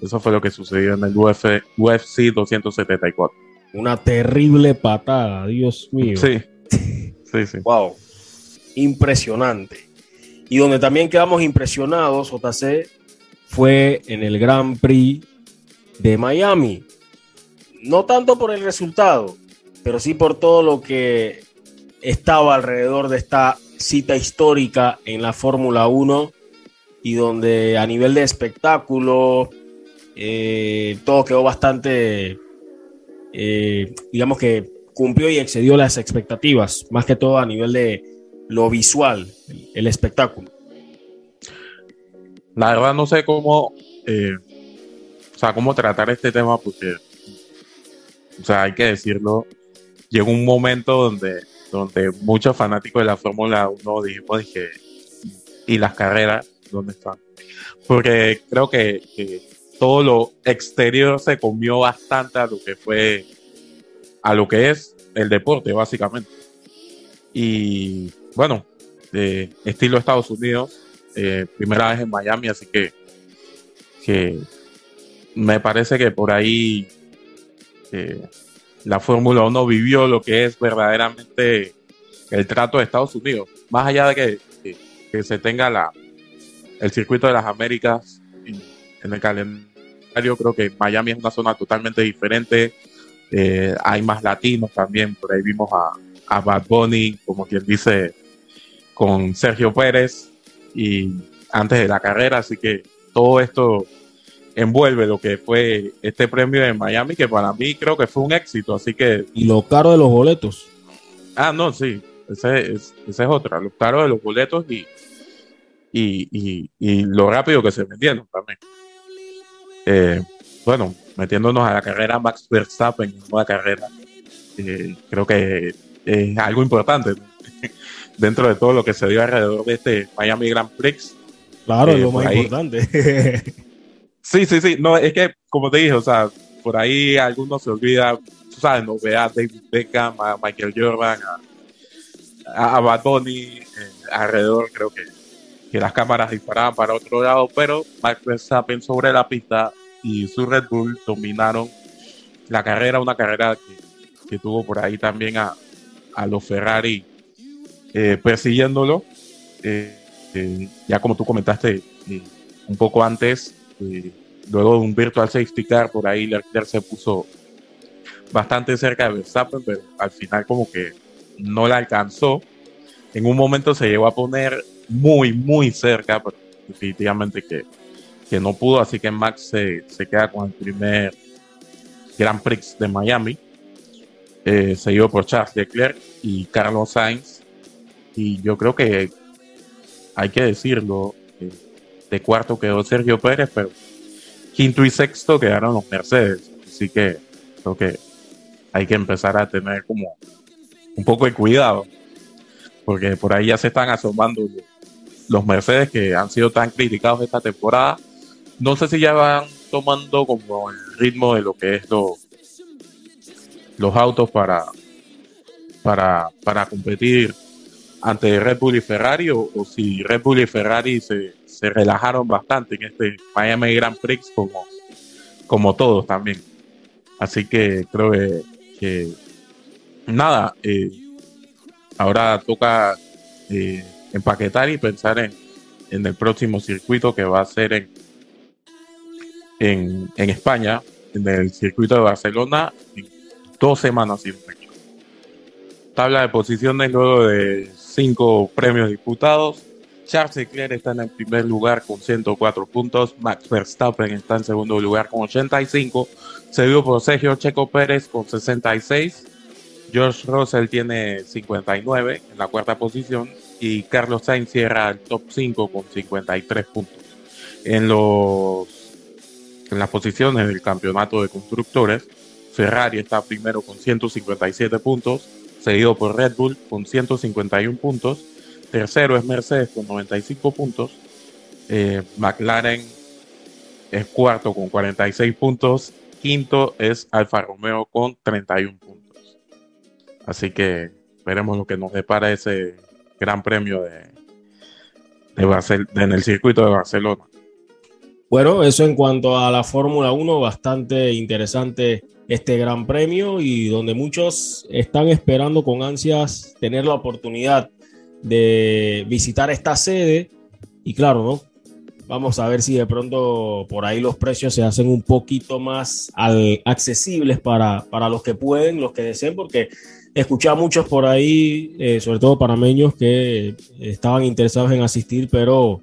eso fue lo que sucedió en el UFC 274. Una terrible patada, Dios mío. Sí, sí, sí. Wow impresionante. Y donde también quedamos impresionados, JC, fue en el Grand Prix de Miami. No tanto por el resultado, pero sí por todo lo que estaba alrededor de esta cita histórica en la Fórmula 1 y donde a nivel de espectáculo eh, todo quedó bastante, eh, digamos que cumplió y excedió las expectativas, más que todo a nivel de, lo visual, el, espectáculo. La verdad no sé cómo, eh, o sea, cómo tratar este tema porque, o sea, hay que decirlo, llegó un momento donde, donde muchos fanáticos de la Fórmula 1 dijimos que, y las carreras, ¿dónde están? Porque creo que, todo lo exterior se comió bastante a lo que fue a lo que es el deporte, básicamente. Y bueno, de estilo Estados Unidos, eh, primera vez en Miami, así que, que me parece que por ahí eh, la Fórmula 1 vivió lo que es verdaderamente el trato de Estados Unidos. Más allá de que, que, se tenga la, el circuito de las Américas en, el calendario, creo que Miami es una zona totalmente diferente. Eh, hay más latinos también, por ahí vimos a, a Bad Bunny, como quien dice, con Sergio Pérez y antes de la carrera, así que todo esto envuelve lo que fue este premio en Miami, que para mí creo que fue un éxito, así que... Y lo caro de los boletos. Ah, no, sí, ese es, esa es otra, lo caro de los boletos y, y, y, lo rápido que se vendieron también. Eh, bueno, metiéndonos a la carrera Max Verstappen en una carrera, eh, creo que es algo importante dentro de todo lo que se dio alrededor de este Miami Grand Prix. Claro, es lo más importante. <laughs> Sí, sí, sí. No, es que, como te dije, o sea, por ahí algunos se olvida, tú sabes, no ve a David Beckham, a Michael Jordan, a, a Bunny, eh, alrededor, creo que, que las cámaras disparaban para otro lado, pero Max Verstappen sobre la pista y su Red Bull dominaron la carrera, una carrera que, que tuvo por ahí también a, a los Ferrari eh, persiguiéndolo. Eh, ya como tú comentaste un poco antes, luego de un virtual safety car, por ahí Leclerc se puso bastante cerca de Verstappen, pero al final como que no la alcanzó. En un momento se llegó a poner muy, muy cerca, pero definitivamente que, que no pudo, así que Max se, se queda con el primer Grand Prix de Miami, eh, seguido por Charles Leclerc y Carlos Sainz. Y yo creo que hay que decirlo, de cuarto quedó Sergio Pérez, pero quinto y sexto quedaron los Mercedes. Así que creo que hay que empezar a tener como un poco de cuidado, porque por ahí ya se están asomando los Mercedes que han sido tan criticados esta temporada. No sé si ya van tomando como el ritmo de lo que es lo, los autos para, para, para competir ante Red Bull y Ferrari o, si Red Bull y Ferrari se, se, relajaron bastante en este Miami Grand Prix como, como todos también. Así que creo que, nada, eh, ahora toca eh, empaquetar y pensar en, en, el próximo circuito que va a ser en, en, en España, en el circuito de Barcelona, en dos semanas y Tabla de posiciones luego de cinco premios disputados. Charles Leclerc está en el primer lugar con 104 puntos. Max Verstappen está en segundo lugar con 85. Seguido por Sergio Checo Pérez con 66. George Russell tiene 59 en la cuarta posición. Y Carlos Sainz cierra el top 5 con 53 puntos. En, los, en las posiciones del campeonato de constructores, Ferrari está primero con 157 puntos seguido por Red Bull con 151 puntos. Tercero es Mercedes con 95 puntos. Eh, McLaren es cuarto con 46 puntos. Quinto es Alfa Romeo con 31 puntos. Así que veremos lo que nos depara ese gran premio de, de, en el circuito de Barcelona. Bueno, eso en cuanto a la Fórmula 1, bastante interesante este gran premio y donde muchos están esperando con ansias tener la oportunidad de visitar esta sede. Y claro, ¿no? Vamos a ver si de pronto por ahí los precios se hacen un poquito más accesibles para, para los que pueden, los que deseen, porque escuché a muchos por ahí, eh, sobre todo panameños, que estaban interesados en asistir, pero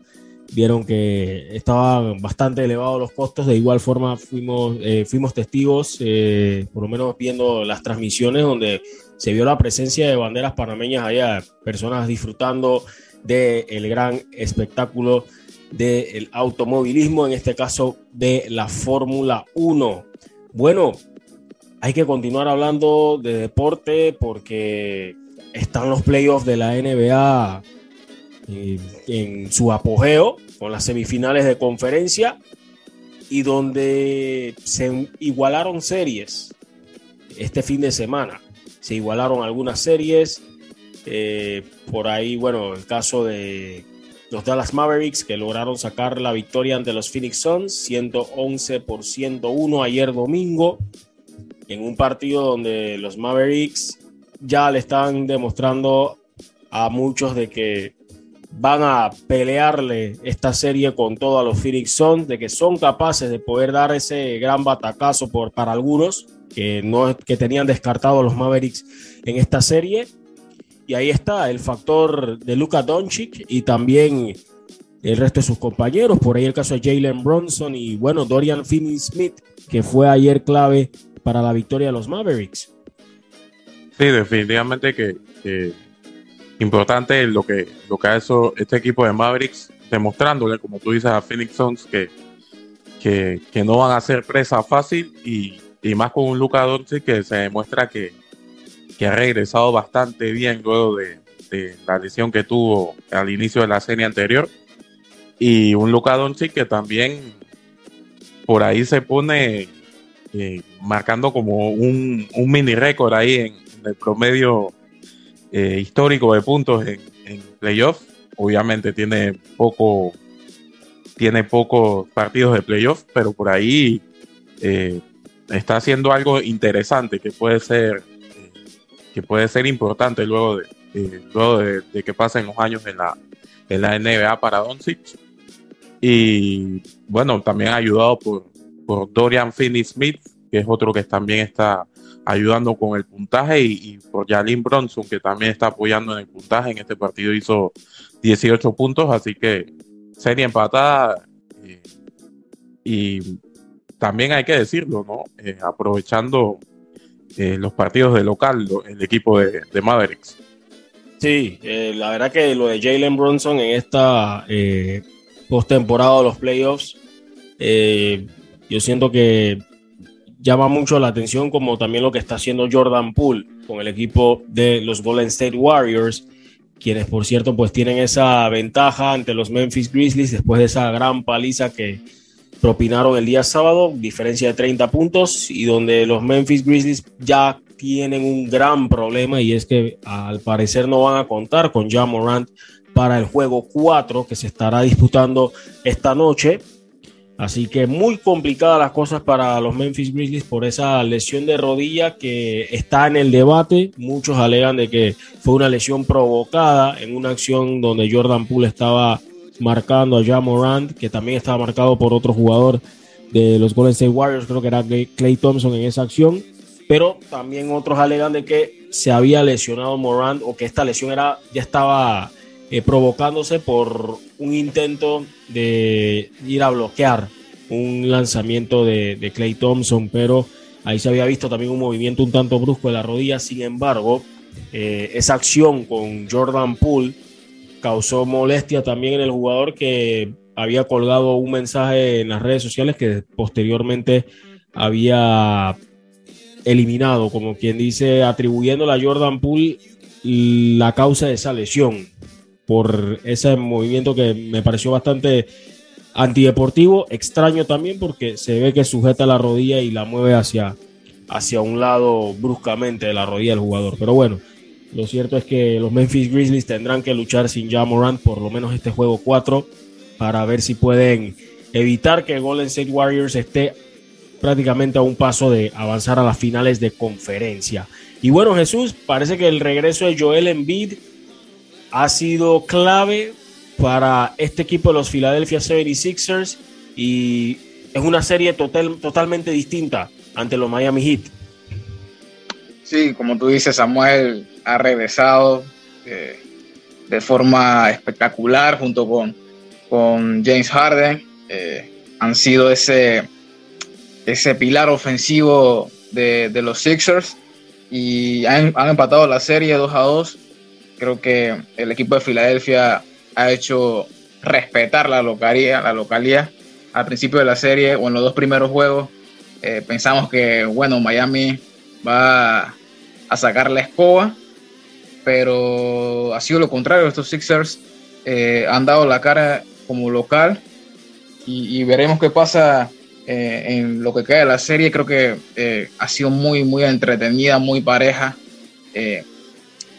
vieron que estaban bastante elevados los costos. De igual forma fuimos, eh, fuimos testigos, eh, por lo menos viendo las transmisiones donde se vio la presencia de banderas panameñas allá, personas disfrutando del gran espectáculo del automovilismo, en este caso de la Fórmula 1. Bueno, hay que continuar hablando de deporte porque están los playoffs de la NBA en su apogeo con las semifinales de conferencia y donde se igualaron series. este fin de semana. Se igualaron algunas series. Eh, por ahí, bueno, el caso de los Dallas Mavericks que lograron sacar la victoria ante los Phoenix Suns, 111 por 101 ayer domingo, en un partido donde los Mavericks ya le están demostrando a muchos de que van a pelearle esta serie con todos los Phoenix Suns, de que son capaces de poder dar ese gran batacazo por, para algunos que, no, que tenían descartado a los Mavericks en esta serie. Y ahí está el factor de Luka Doncic y también el resto de sus compañeros. Por ahí el caso de Jalen Bronson y bueno, Dorian Finney-Smith, que fue ayer clave para la victoria de los Mavericks. Sí, definitivamente que importante lo que, lo que ha hecho este equipo de Mavericks, demostrándole, como tú dices, a Phoenix Suns que, que, no van a ser presa fácil y, más con un Luka Doncic que se demuestra que, que, ha regresado bastante bien luego de, la lesión que tuvo al inicio de la serie anterior. Y un Luka Doncic que también por ahí se pone eh, marcando como un, un mini récord ahí en el promedio eh, histórico de puntos en, en playoff. Obviamente tiene poco, tiene pocos partidos de playoff, pero por ahí eh, está haciendo algo interesante que puede ser, eh, que puede ser importante luego de, luego de, que pasen los años en la, en la NBA para Doncic. Y bueno, también ayudado por, por Dorian Finney-Smith, que es otro que también está ayudando con el puntaje y, por Jalin Bronson, que también está apoyando en el puntaje. En este partido hizo 18 puntos, así que serie empatada. Eh, y también hay que decirlo, ¿no? Eh, aprovechando eh, los partidos de local, el equipo de, Mavericks. Sí, la verdad que lo de Jalen Bronson en esta postemporada de los playoffs, yo siento que llama mucho la atención como también lo que está haciendo Jordan Poole con el equipo de los Golden State Warriors, quienes por cierto pues tienen esa ventaja ante los Memphis Grizzlies después de esa gran paliza que propinaron el día sábado, diferencia de 30 puntos y donde los Memphis Grizzlies ya tienen un gran problema y es que al parecer no van a contar con John Morant para el juego 4 que se estará disputando esta noche Así que muy complicadas las cosas para los Memphis Grizzlies por esa lesión de rodilla que está en el debate. Muchos alegan de que fue una lesión provocada en una acción donde Jordan Poole estaba marcando a John Morant, que también estaba marcado por otro jugador de los Golden State Warriors, creo que era Clay Thompson en esa acción. Pero también otros alegan de que se había lesionado Morant o que esta lesión era, ya estaba eh, provocándose por un intento de ir a bloquear un lanzamiento de, Clay Thompson, pero ahí se había visto también un movimiento un tanto brusco de la rodilla. Sin embargo, eh, esa acción con Jordan Poole causó molestia también en el jugador que había colgado un mensaje en las redes sociales que posteriormente había eliminado, como quien dice, atribuyéndole a Jordan Poole la causa de esa lesión por ese movimiento que me pareció bastante antideportivo, extraño también porque se ve que sujeta la rodilla y la mueve hacia, hacia un lado bruscamente de la rodilla del jugador. Pero bueno, lo cierto es que los Memphis Grizzlies tendrán que luchar sin Ja Morant por lo menos este juego 4 para ver si pueden evitar que Golden State Warriors esté prácticamente a un paso de avanzar a las finales de conferencia. Y bueno, Jesús, parece que el regreso de Joel Embiid ha sido clave para este equipo de los Philadelphia 76ers y es una serie total, totalmente distinta ante los Miami Heat. Sí, como tú dices, Samuel ha regresado eh, de forma espectacular junto con, con James Harden. Eh, han sido ese, ese pilar ofensivo de, los Sixers y han, han empatado la serie 2 a 2 Creo que el equipo de Filadelfia ha hecho respetar la localía, la localía al principio de la serie o en los dos primeros juegos. Eh, pensamos que, bueno, Miami va a sacar la escoba, pero ha sido lo contrario. Estos Sixers eh, han dado la cara como local y, veremos qué pasa eh, en lo que queda de la serie. Creo que eh, ha sido muy, muy entretenida, muy pareja eh,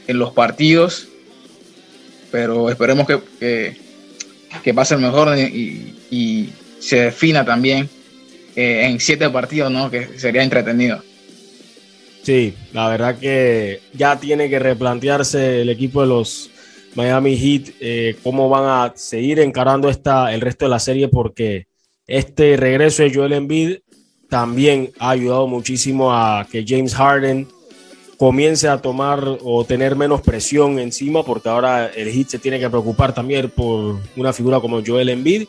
en los partidos. Pero esperemos que, que, pase el mejor y, y, se defina también en siete partidos, ¿no? Que sería entretenido. Sí, la verdad que ya tiene que replantearse el equipo de los Miami Heat cómo van a seguir encarando esta, el resto de la serie porque este regreso de Joel Embiid también ha ayudado muchísimo a que James Harden comience a tomar o tener menos presión encima, porque ahora el Heat se tiene que preocupar también por una figura como Joel Embiid,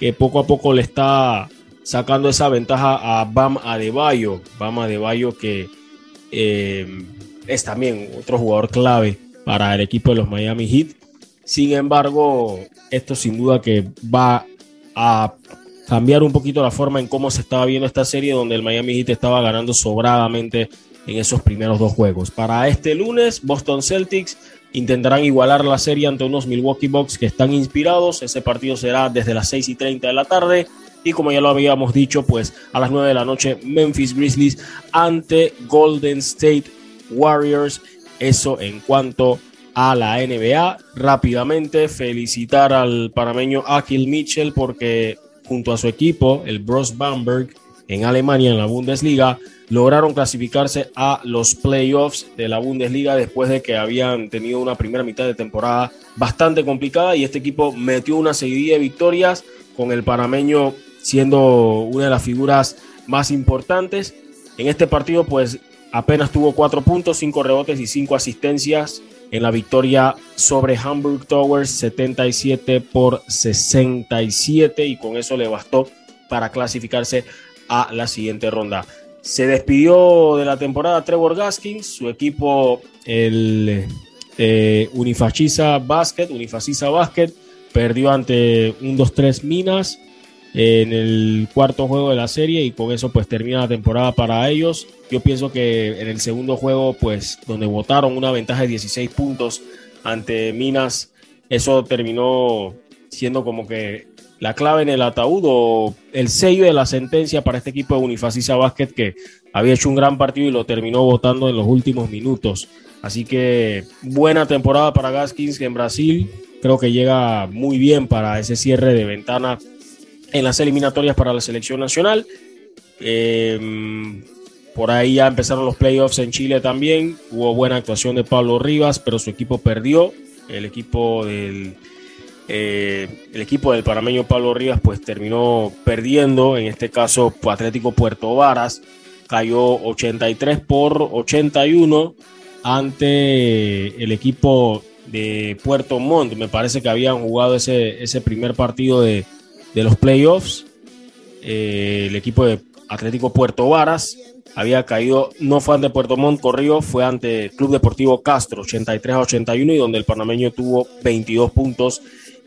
que poco a poco le está sacando esa ventaja a Bam Adebayo. Bam Adebayo que eh, es también otro jugador clave para el equipo de los Miami Heat. Sin embargo, esto sin duda que va a cambiar un poquito la forma en cómo se estaba viendo esta serie, donde el Miami Heat estaba ganando sobradamente en esos primeros dos juegos. Para este lunes, Boston Celtics intentarán igualar la serie ante unos Milwaukee Bucks que están inspirados. Ese partido será desde las 6 y 30 de la tarde. Y como ya lo habíamos dicho, pues a las 9 de la noche, Memphis Grizzlies ante Golden State Warriors. Eso en cuanto a la NBA. Rápidamente felicitar al panameño Akil Mitchell porque junto a su equipo, el Bros Bamberg, en Alemania, en la Bundesliga, lograron clasificarse a los playoffs de la Bundesliga después de que habían tenido una primera mitad de temporada bastante complicada y este equipo metió una seguidilla de victorias con el panameño siendo una de las figuras más importantes. En este partido pues apenas tuvo cuatro puntos, cinco rebotes y cinco asistencias en la victoria sobre Hamburg Towers 77 por 67 y con eso le bastó para clasificarse a la siguiente ronda. Se despidió de la temporada Trevor Gaskins, su equipo el eh, Basket, Basket perdió ante un 2-3 Minas en el cuarto juego de la serie y con eso pues termina la temporada para ellos. Yo pienso que en el segundo juego pues donde votaron una ventaja de 16 puntos ante Minas, eso terminó siendo como que la clave en el ataúd o el sello de la sentencia para este equipo de Unifacisa Basket que había hecho un gran partido y lo terminó votando en los últimos minutos. Así que buena temporada para Gaskins en Brasil creo que llega muy bien para ese cierre de ventana en las eliminatorias para la selección nacional. Em, por ahí ya empezaron los playoffs en Chile también. Hubo buena actuación de Pablo Rivas, pero su equipo perdió. El equipo del, eh, el equipo del panameño Pablo Rivas pues terminó perdiendo. En este caso Atlético Puerto Varas cayó 83 por 81 ante el equipo de Puerto Montt. Me parece que habían jugado ese, ese primer partido de, de los playoffs. Eh, el equipo de Atlético Puerto Varas había caído, no fue ante Puerto Montt, corrió, fue ante Club Deportivo Castro, 83 a 81, y donde el panameño tuvo 22 puntos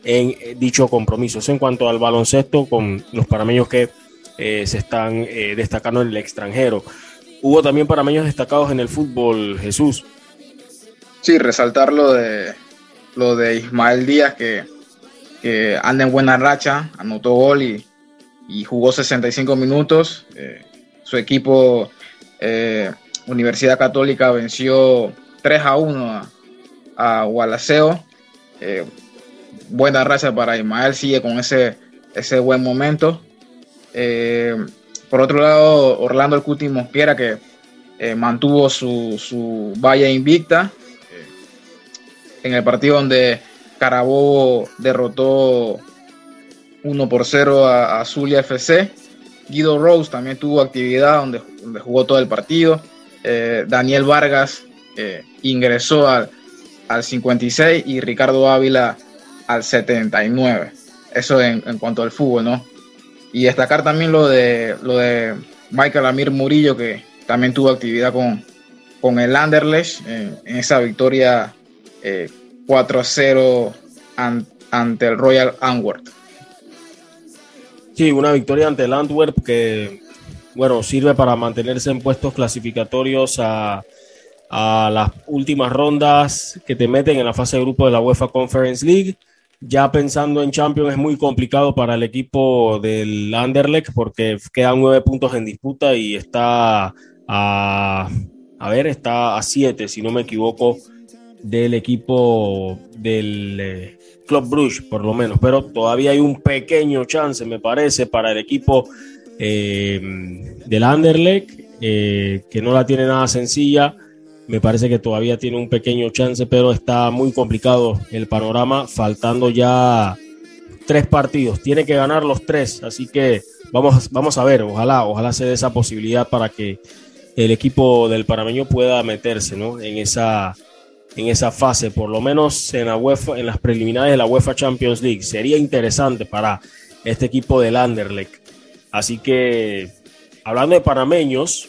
en eh, dicho compromiso. En cuanto al baloncesto, con los panameños que eh, se están destacando en el extranjero. Hubo también panameños destacados en el fútbol, Jesús. Sí, resaltar lo de, lo de Ismael Díaz, que anda en buena racha, anotó gol y, jugó 65 minutos. Eh, su equipo, eh, Universidad Católica, venció 3 a 1 a, a Gualaceo. Eh, buena racha para Ismael, sigue con ese, ese buen momento. por otro lado, Orlando el Cuti Mosquera, que mantuvo su, su valla invicta en el partido donde Carabobo derrotó 1 por 0 a, Zulia FC. Guido Rose también tuvo actividad donde, jugó todo el partido. Eh, Daniel Vargas eh, ingresó al, 56 y Ricardo Ávila al 79. Eso en, cuanto al fútbol, ¿no? Y destacar también lo de, lo de Michael Amir Murillo, que también tuvo actividad con, con el Anderlecht en, esa victoria eh, 4-0 ante el Royal Antwerp. Sí, una victoria ante el Antwerp que, bueno, sirve para mantenerse en puestos clasificatorios a, las últimas rondas que te meten en la fase de grupo de la UEFA Conference League. Ya pensando en Champions es muy complicado para el equipo del Anderlecht porque quedan nueve puntos en disputa y está a, a ver, está a siete, si no me equivoco, del equipo del eh, Club Bruges, por lo menos. Pero todavía hay un pequeño chance, me parece, para el equipo eh, del Anderlecht, eh, que no la tiene nada sencilla me parece que todavía tiene un pequeño chance, pero está muy complicado el panorama, faltando ya tres partidos. Tiene que ganar los tres, así que vamos, vamos a ver, ojalá, ojalá se dé esa posibilidad para que el equipo del panameño pueda meterse ¿no? en, esa, en esa fase, por lo menos en, la UEFA, en las preliminares de la UEFA Champions League. Sería interesante para este equipo del Anderlecht. Así que, hablando de panameños,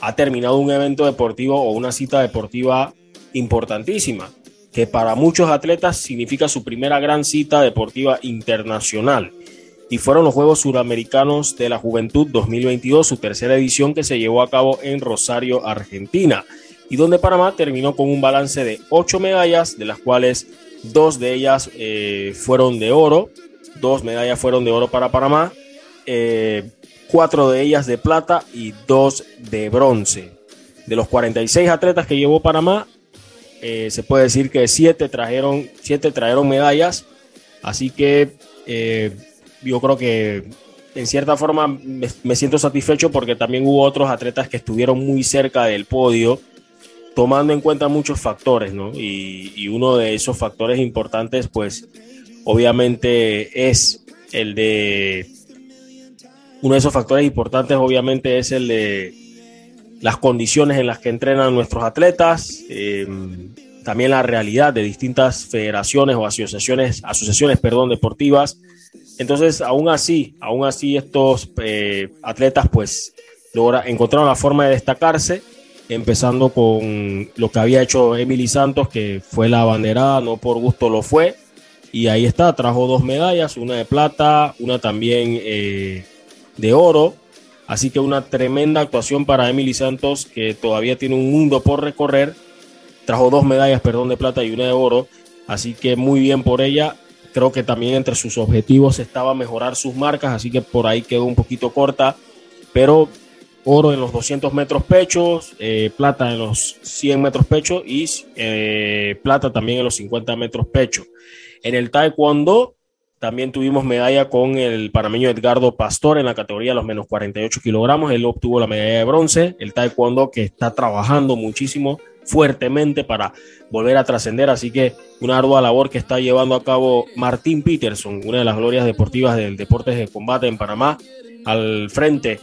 ha terminado un evento deportivo o una cita deportiva importantísima, que para muchos atletas significa su primera gran cita deportiva internacional. Y fueron los Juegos Suramericanos de la Juventud 2022, su tercera edición que se llevó a cabo en Rosario, Argentina, y donde Panamá terminó con un balance de ocho medallas, de las cuales dos de ellas eh, fueron de oro, dos medallas fueron de oro para Panamá, eh, cuatro de ellas de plata y dos de bronce. De los 46 atletas que llevó Panamá, eh, se puede decir que siete trajeron, siete trajeron medallas, así que eh, yo creo que en cierta forma me, siento satisfecho porque también hubo otros atletas que estuvieron muy cerca del podio, tomando en cuenta muchos factores, ¿no? Y, y uno de esos factores importantes, pues, obviamente es el de uno de esos factores importantes obviamente es el de las condiciones en las que entrenan nuestros atletas, eh, también la realidad de distintas federaciones o asociaciones, asociaciones perdón, deportivas. Entonces, aún así, aún así estos eh, atletas pues logra, encontraron la forma de destacarse, empezando con lo que había hecho Emily Santos, que fue la banderada, no por gusto lo fue, y ahí está, trajo dos medallas, una de plata, una también... Eh, de oro. Así que una tremenda actuación para Emily Santos, que todavía tiene un mundo por recorrer. Trajo dos medallas, perdón, de plata y una de oro. Así que muy bien por ella. Creo que también entre sus objetivos estaba mejorar sus marcas, así que por ahí quedó un poquito corta. Pero oro en los 200 metros pechos, eh, plata en los 100 metros pecho y eh, plata también en los 50 metros pecho. En el taekwondo también tuvimos medalla con el panameño Edgardo Pastor en la categoría de los menos 48 kilogramos. Él obtuvo la medalla de bronce. El taekwondo que está trabajando muchísimo, fuertemente para volver a trascender. Así que una ardua labor que está llevando a cabo Martín Peterson, una de las glorias deportivas del deporte de combate en Panamá, al frente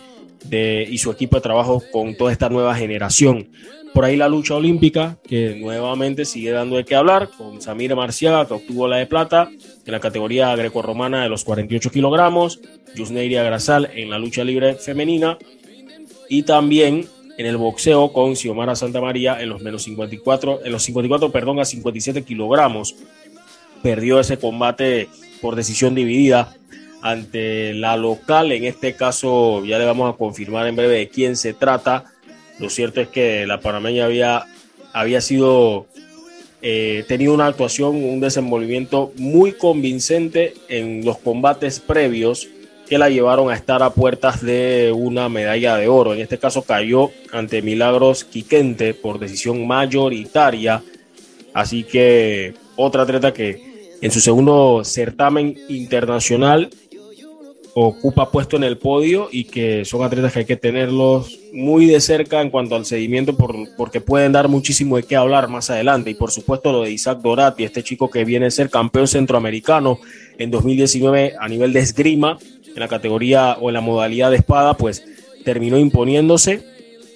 de, y su equipo de trabajo con toda esta nueva generación. Por ahí la lucha olímpica, que nuevamente sigue dando de qué hablar, con Samir Marciaga, que obtuvo la de plata en la categoría grecorromana de los 48 kilogramos, Yusneiria Grasal en la lucha libre femenina, y también en el boxeo con Xiomara Santa María en los menos 54, en los 54, perdón, a 57 kilogramos. Perdió ese combate por decisión dividida ante la local. En este caso, ya le vamos a confirmar en breve de quién se trata. Lo cierto es que la panameña había, había sido eh, tenido una actuación, un desenvolvimiento muy convincente en los combates previos que la llevaron a estar a puertas de una medalla de oro. En este caso cayó ante Milagros Quiquente por decisión mayoritaria. Así que otra atleta que en su segundo certamen internacional ocupa puesto en el podio y que son atletas que hay que tenerlos muy de cerca en cuanto al seguimiento por, porque pueden dar muchísimo de qué hablar más adelante. Y por supuesto lo de Isaac Dorati, este chico que viene a ser campeón centroamericano en 2019 a nivel de esgrima en la categoría o en la modalidad de espada pues terminó imponiéndose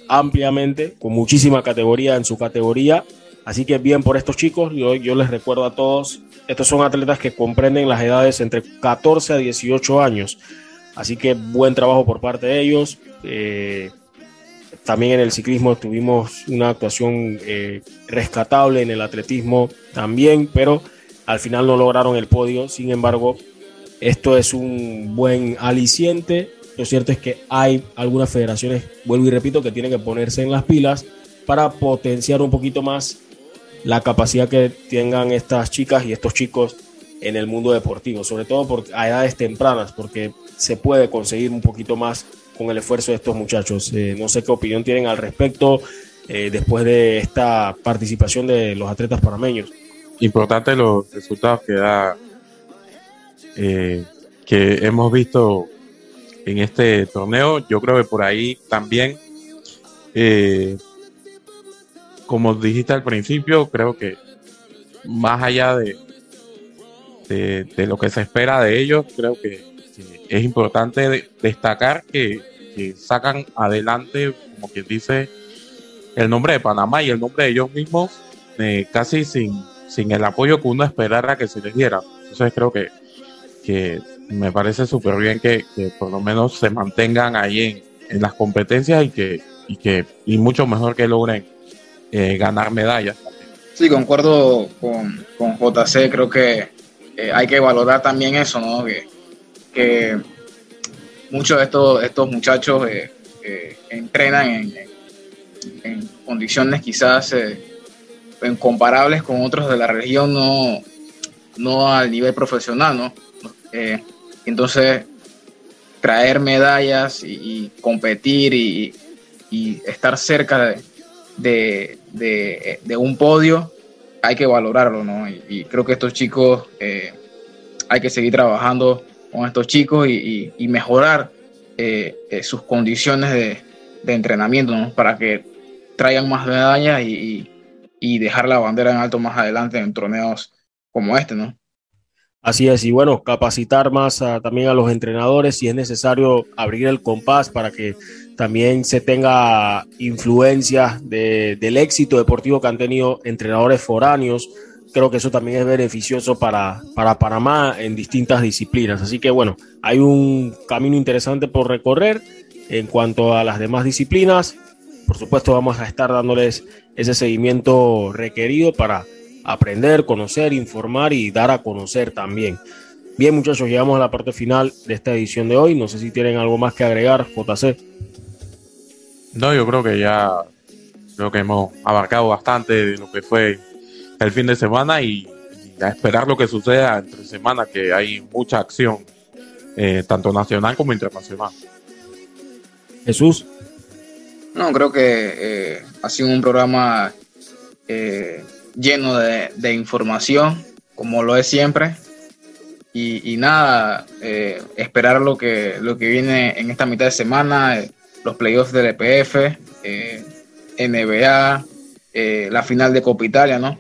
ampliamente con muchísima categoría en su categoría así que bien por estos chicos yo, les recuerdo a todos estos son atletas que comprenden las edades entre 14 a 18 años. Así que buen trabajo por parte de ellos. Eh, también en el ciclismo tuvimos una actuación eh, rescatable, en el atletismo también, pero al final no lograron el podio. Sin embargo, esto es un buen aliciente. Lo cierto es que hay algunas federaciones, vuelvo y repito, que tienen que ponerse en las pilas para potenciar un poquito más la capacidad que tengan estas chicas y estos chicos en el mundo deportivo, sobre todo por, a edades tempranas, porque se puede conseguir un poquito más con el esfuerzo de estos muchachos. Eh, no sé qué opinión tienen al respecto eh, después de esta participación de los atletas panameños. Importante los resultados que da eh, que hemos visto en este torneo. Yo creo que por ahí también, como dijiste al principio, creo que más allá de, de, lo que se espera de ellos, creo que, es importante destacar que, sacan adelante, como quien dice, el nombre de Panamá y el nombre de ellos mismos, eh, casi sin, sin el apoyo que uno esperara que se les diera. Entonces creo que, que me parece súper bien que, por lo menos se mantengan ahí en, en las competencias y que, y que y mucho mejor que logren eh, ganar medallas. Sí, concuerdo con, con JC, creo que eh, hay que valorar también eso, ¿no? Que, muchos de estos, estos muchachos eh, entrenan en, condiciones quizás eh, incomparables con otros de la región, no, no al nivel profesional, ¿no? entonces, traer medallas y, competir y, estar cerca de, de un podio hay que valorarlo, ¿no? Y, creo que estos chicos, eh, hay que seguir trabajando con estos chicos y, mejorar eh, eh, sus condiciones de, entrenamiento, ¿no? Para que traigan más medallas y, dejar la bandera en alto más adelante en torneos como este, ¿no? Así es, y bueno, capacitar más también a los entrenadores si es necesario abrir el compás para que también se tenga influencia del éxito deportivo que han tenido entrenadores foráneos. Creo que eso también es beneficioso para, para Panamá en distintas disciplinas. Así que bueno, hay un camino interesante por recorrer en cuanto a las demás disciplinas. Por supuesto, vamos a estar dándoles ese seguimiento requerido para aprender, conocer, informar y dar a conocer también. Bien, muchachos, llegamos a la parte final de esta edición de hoy. No sé si tienen algo más que agregar, JC. No, yo creo que ya creo que hemos abarcado bastante de lo que fue el fin de semana y, a esperar lo que suceda entre semanas, que hay mucha acción, eh, tanto nacional como internacional. Jesús. No, creo que eh, ha sido un programa eh, lleno de, información, como lo es siempre. Y, nada, esperar lo que, lo que viene en esta mitad de semana los playoffs del EPF, eh, NBA, eh, la final de Copa Italia, ¿no?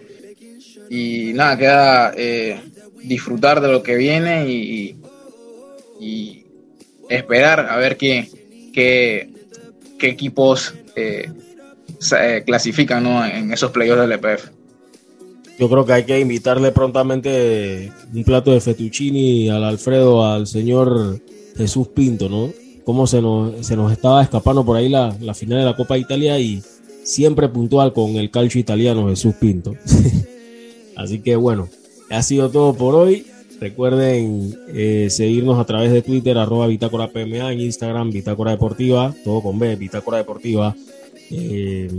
Y nada, queda eh, disfrutar de lo que viene y, esperar a ver qué, qué, equipos clasifican en esos playoffs del EPF. Yo creo que hay que invitarle prontamente un plato de fettuccini al Alfredo, al señor Jesús Pinto, ¿no? Cómo se nos, se nos estaba escapando por ahí la, final de la Copa de Italia y siempre puntual con el calcio italiano Jesús Pinto. <laughs> Así que bueno, ha sido todo por hoy. Recuerden eh, seguirnos a través de Twitter, arroba Bitácora PMA, en Instagram, Bitácora Deportiva, todo con B, Bitácora Deportiva. Eh,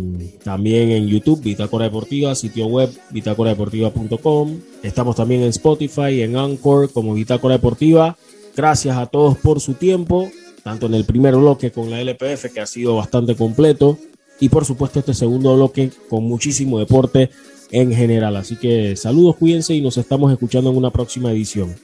también en YouTube, Bitácora Deportiva, sitio web, bitácoradeportiva.com. Estamos también en Spotify, en Anchor, como Bitácora Deportiva. Gracias a todos por su tiempo tanto en el primer bloque con la LPF, que ha sido bastante completo, y por supuesto este segundo bloque con muchísimo deporte en general. Así que saludos, cuídense y nos estamos escuchando en una próxima edición.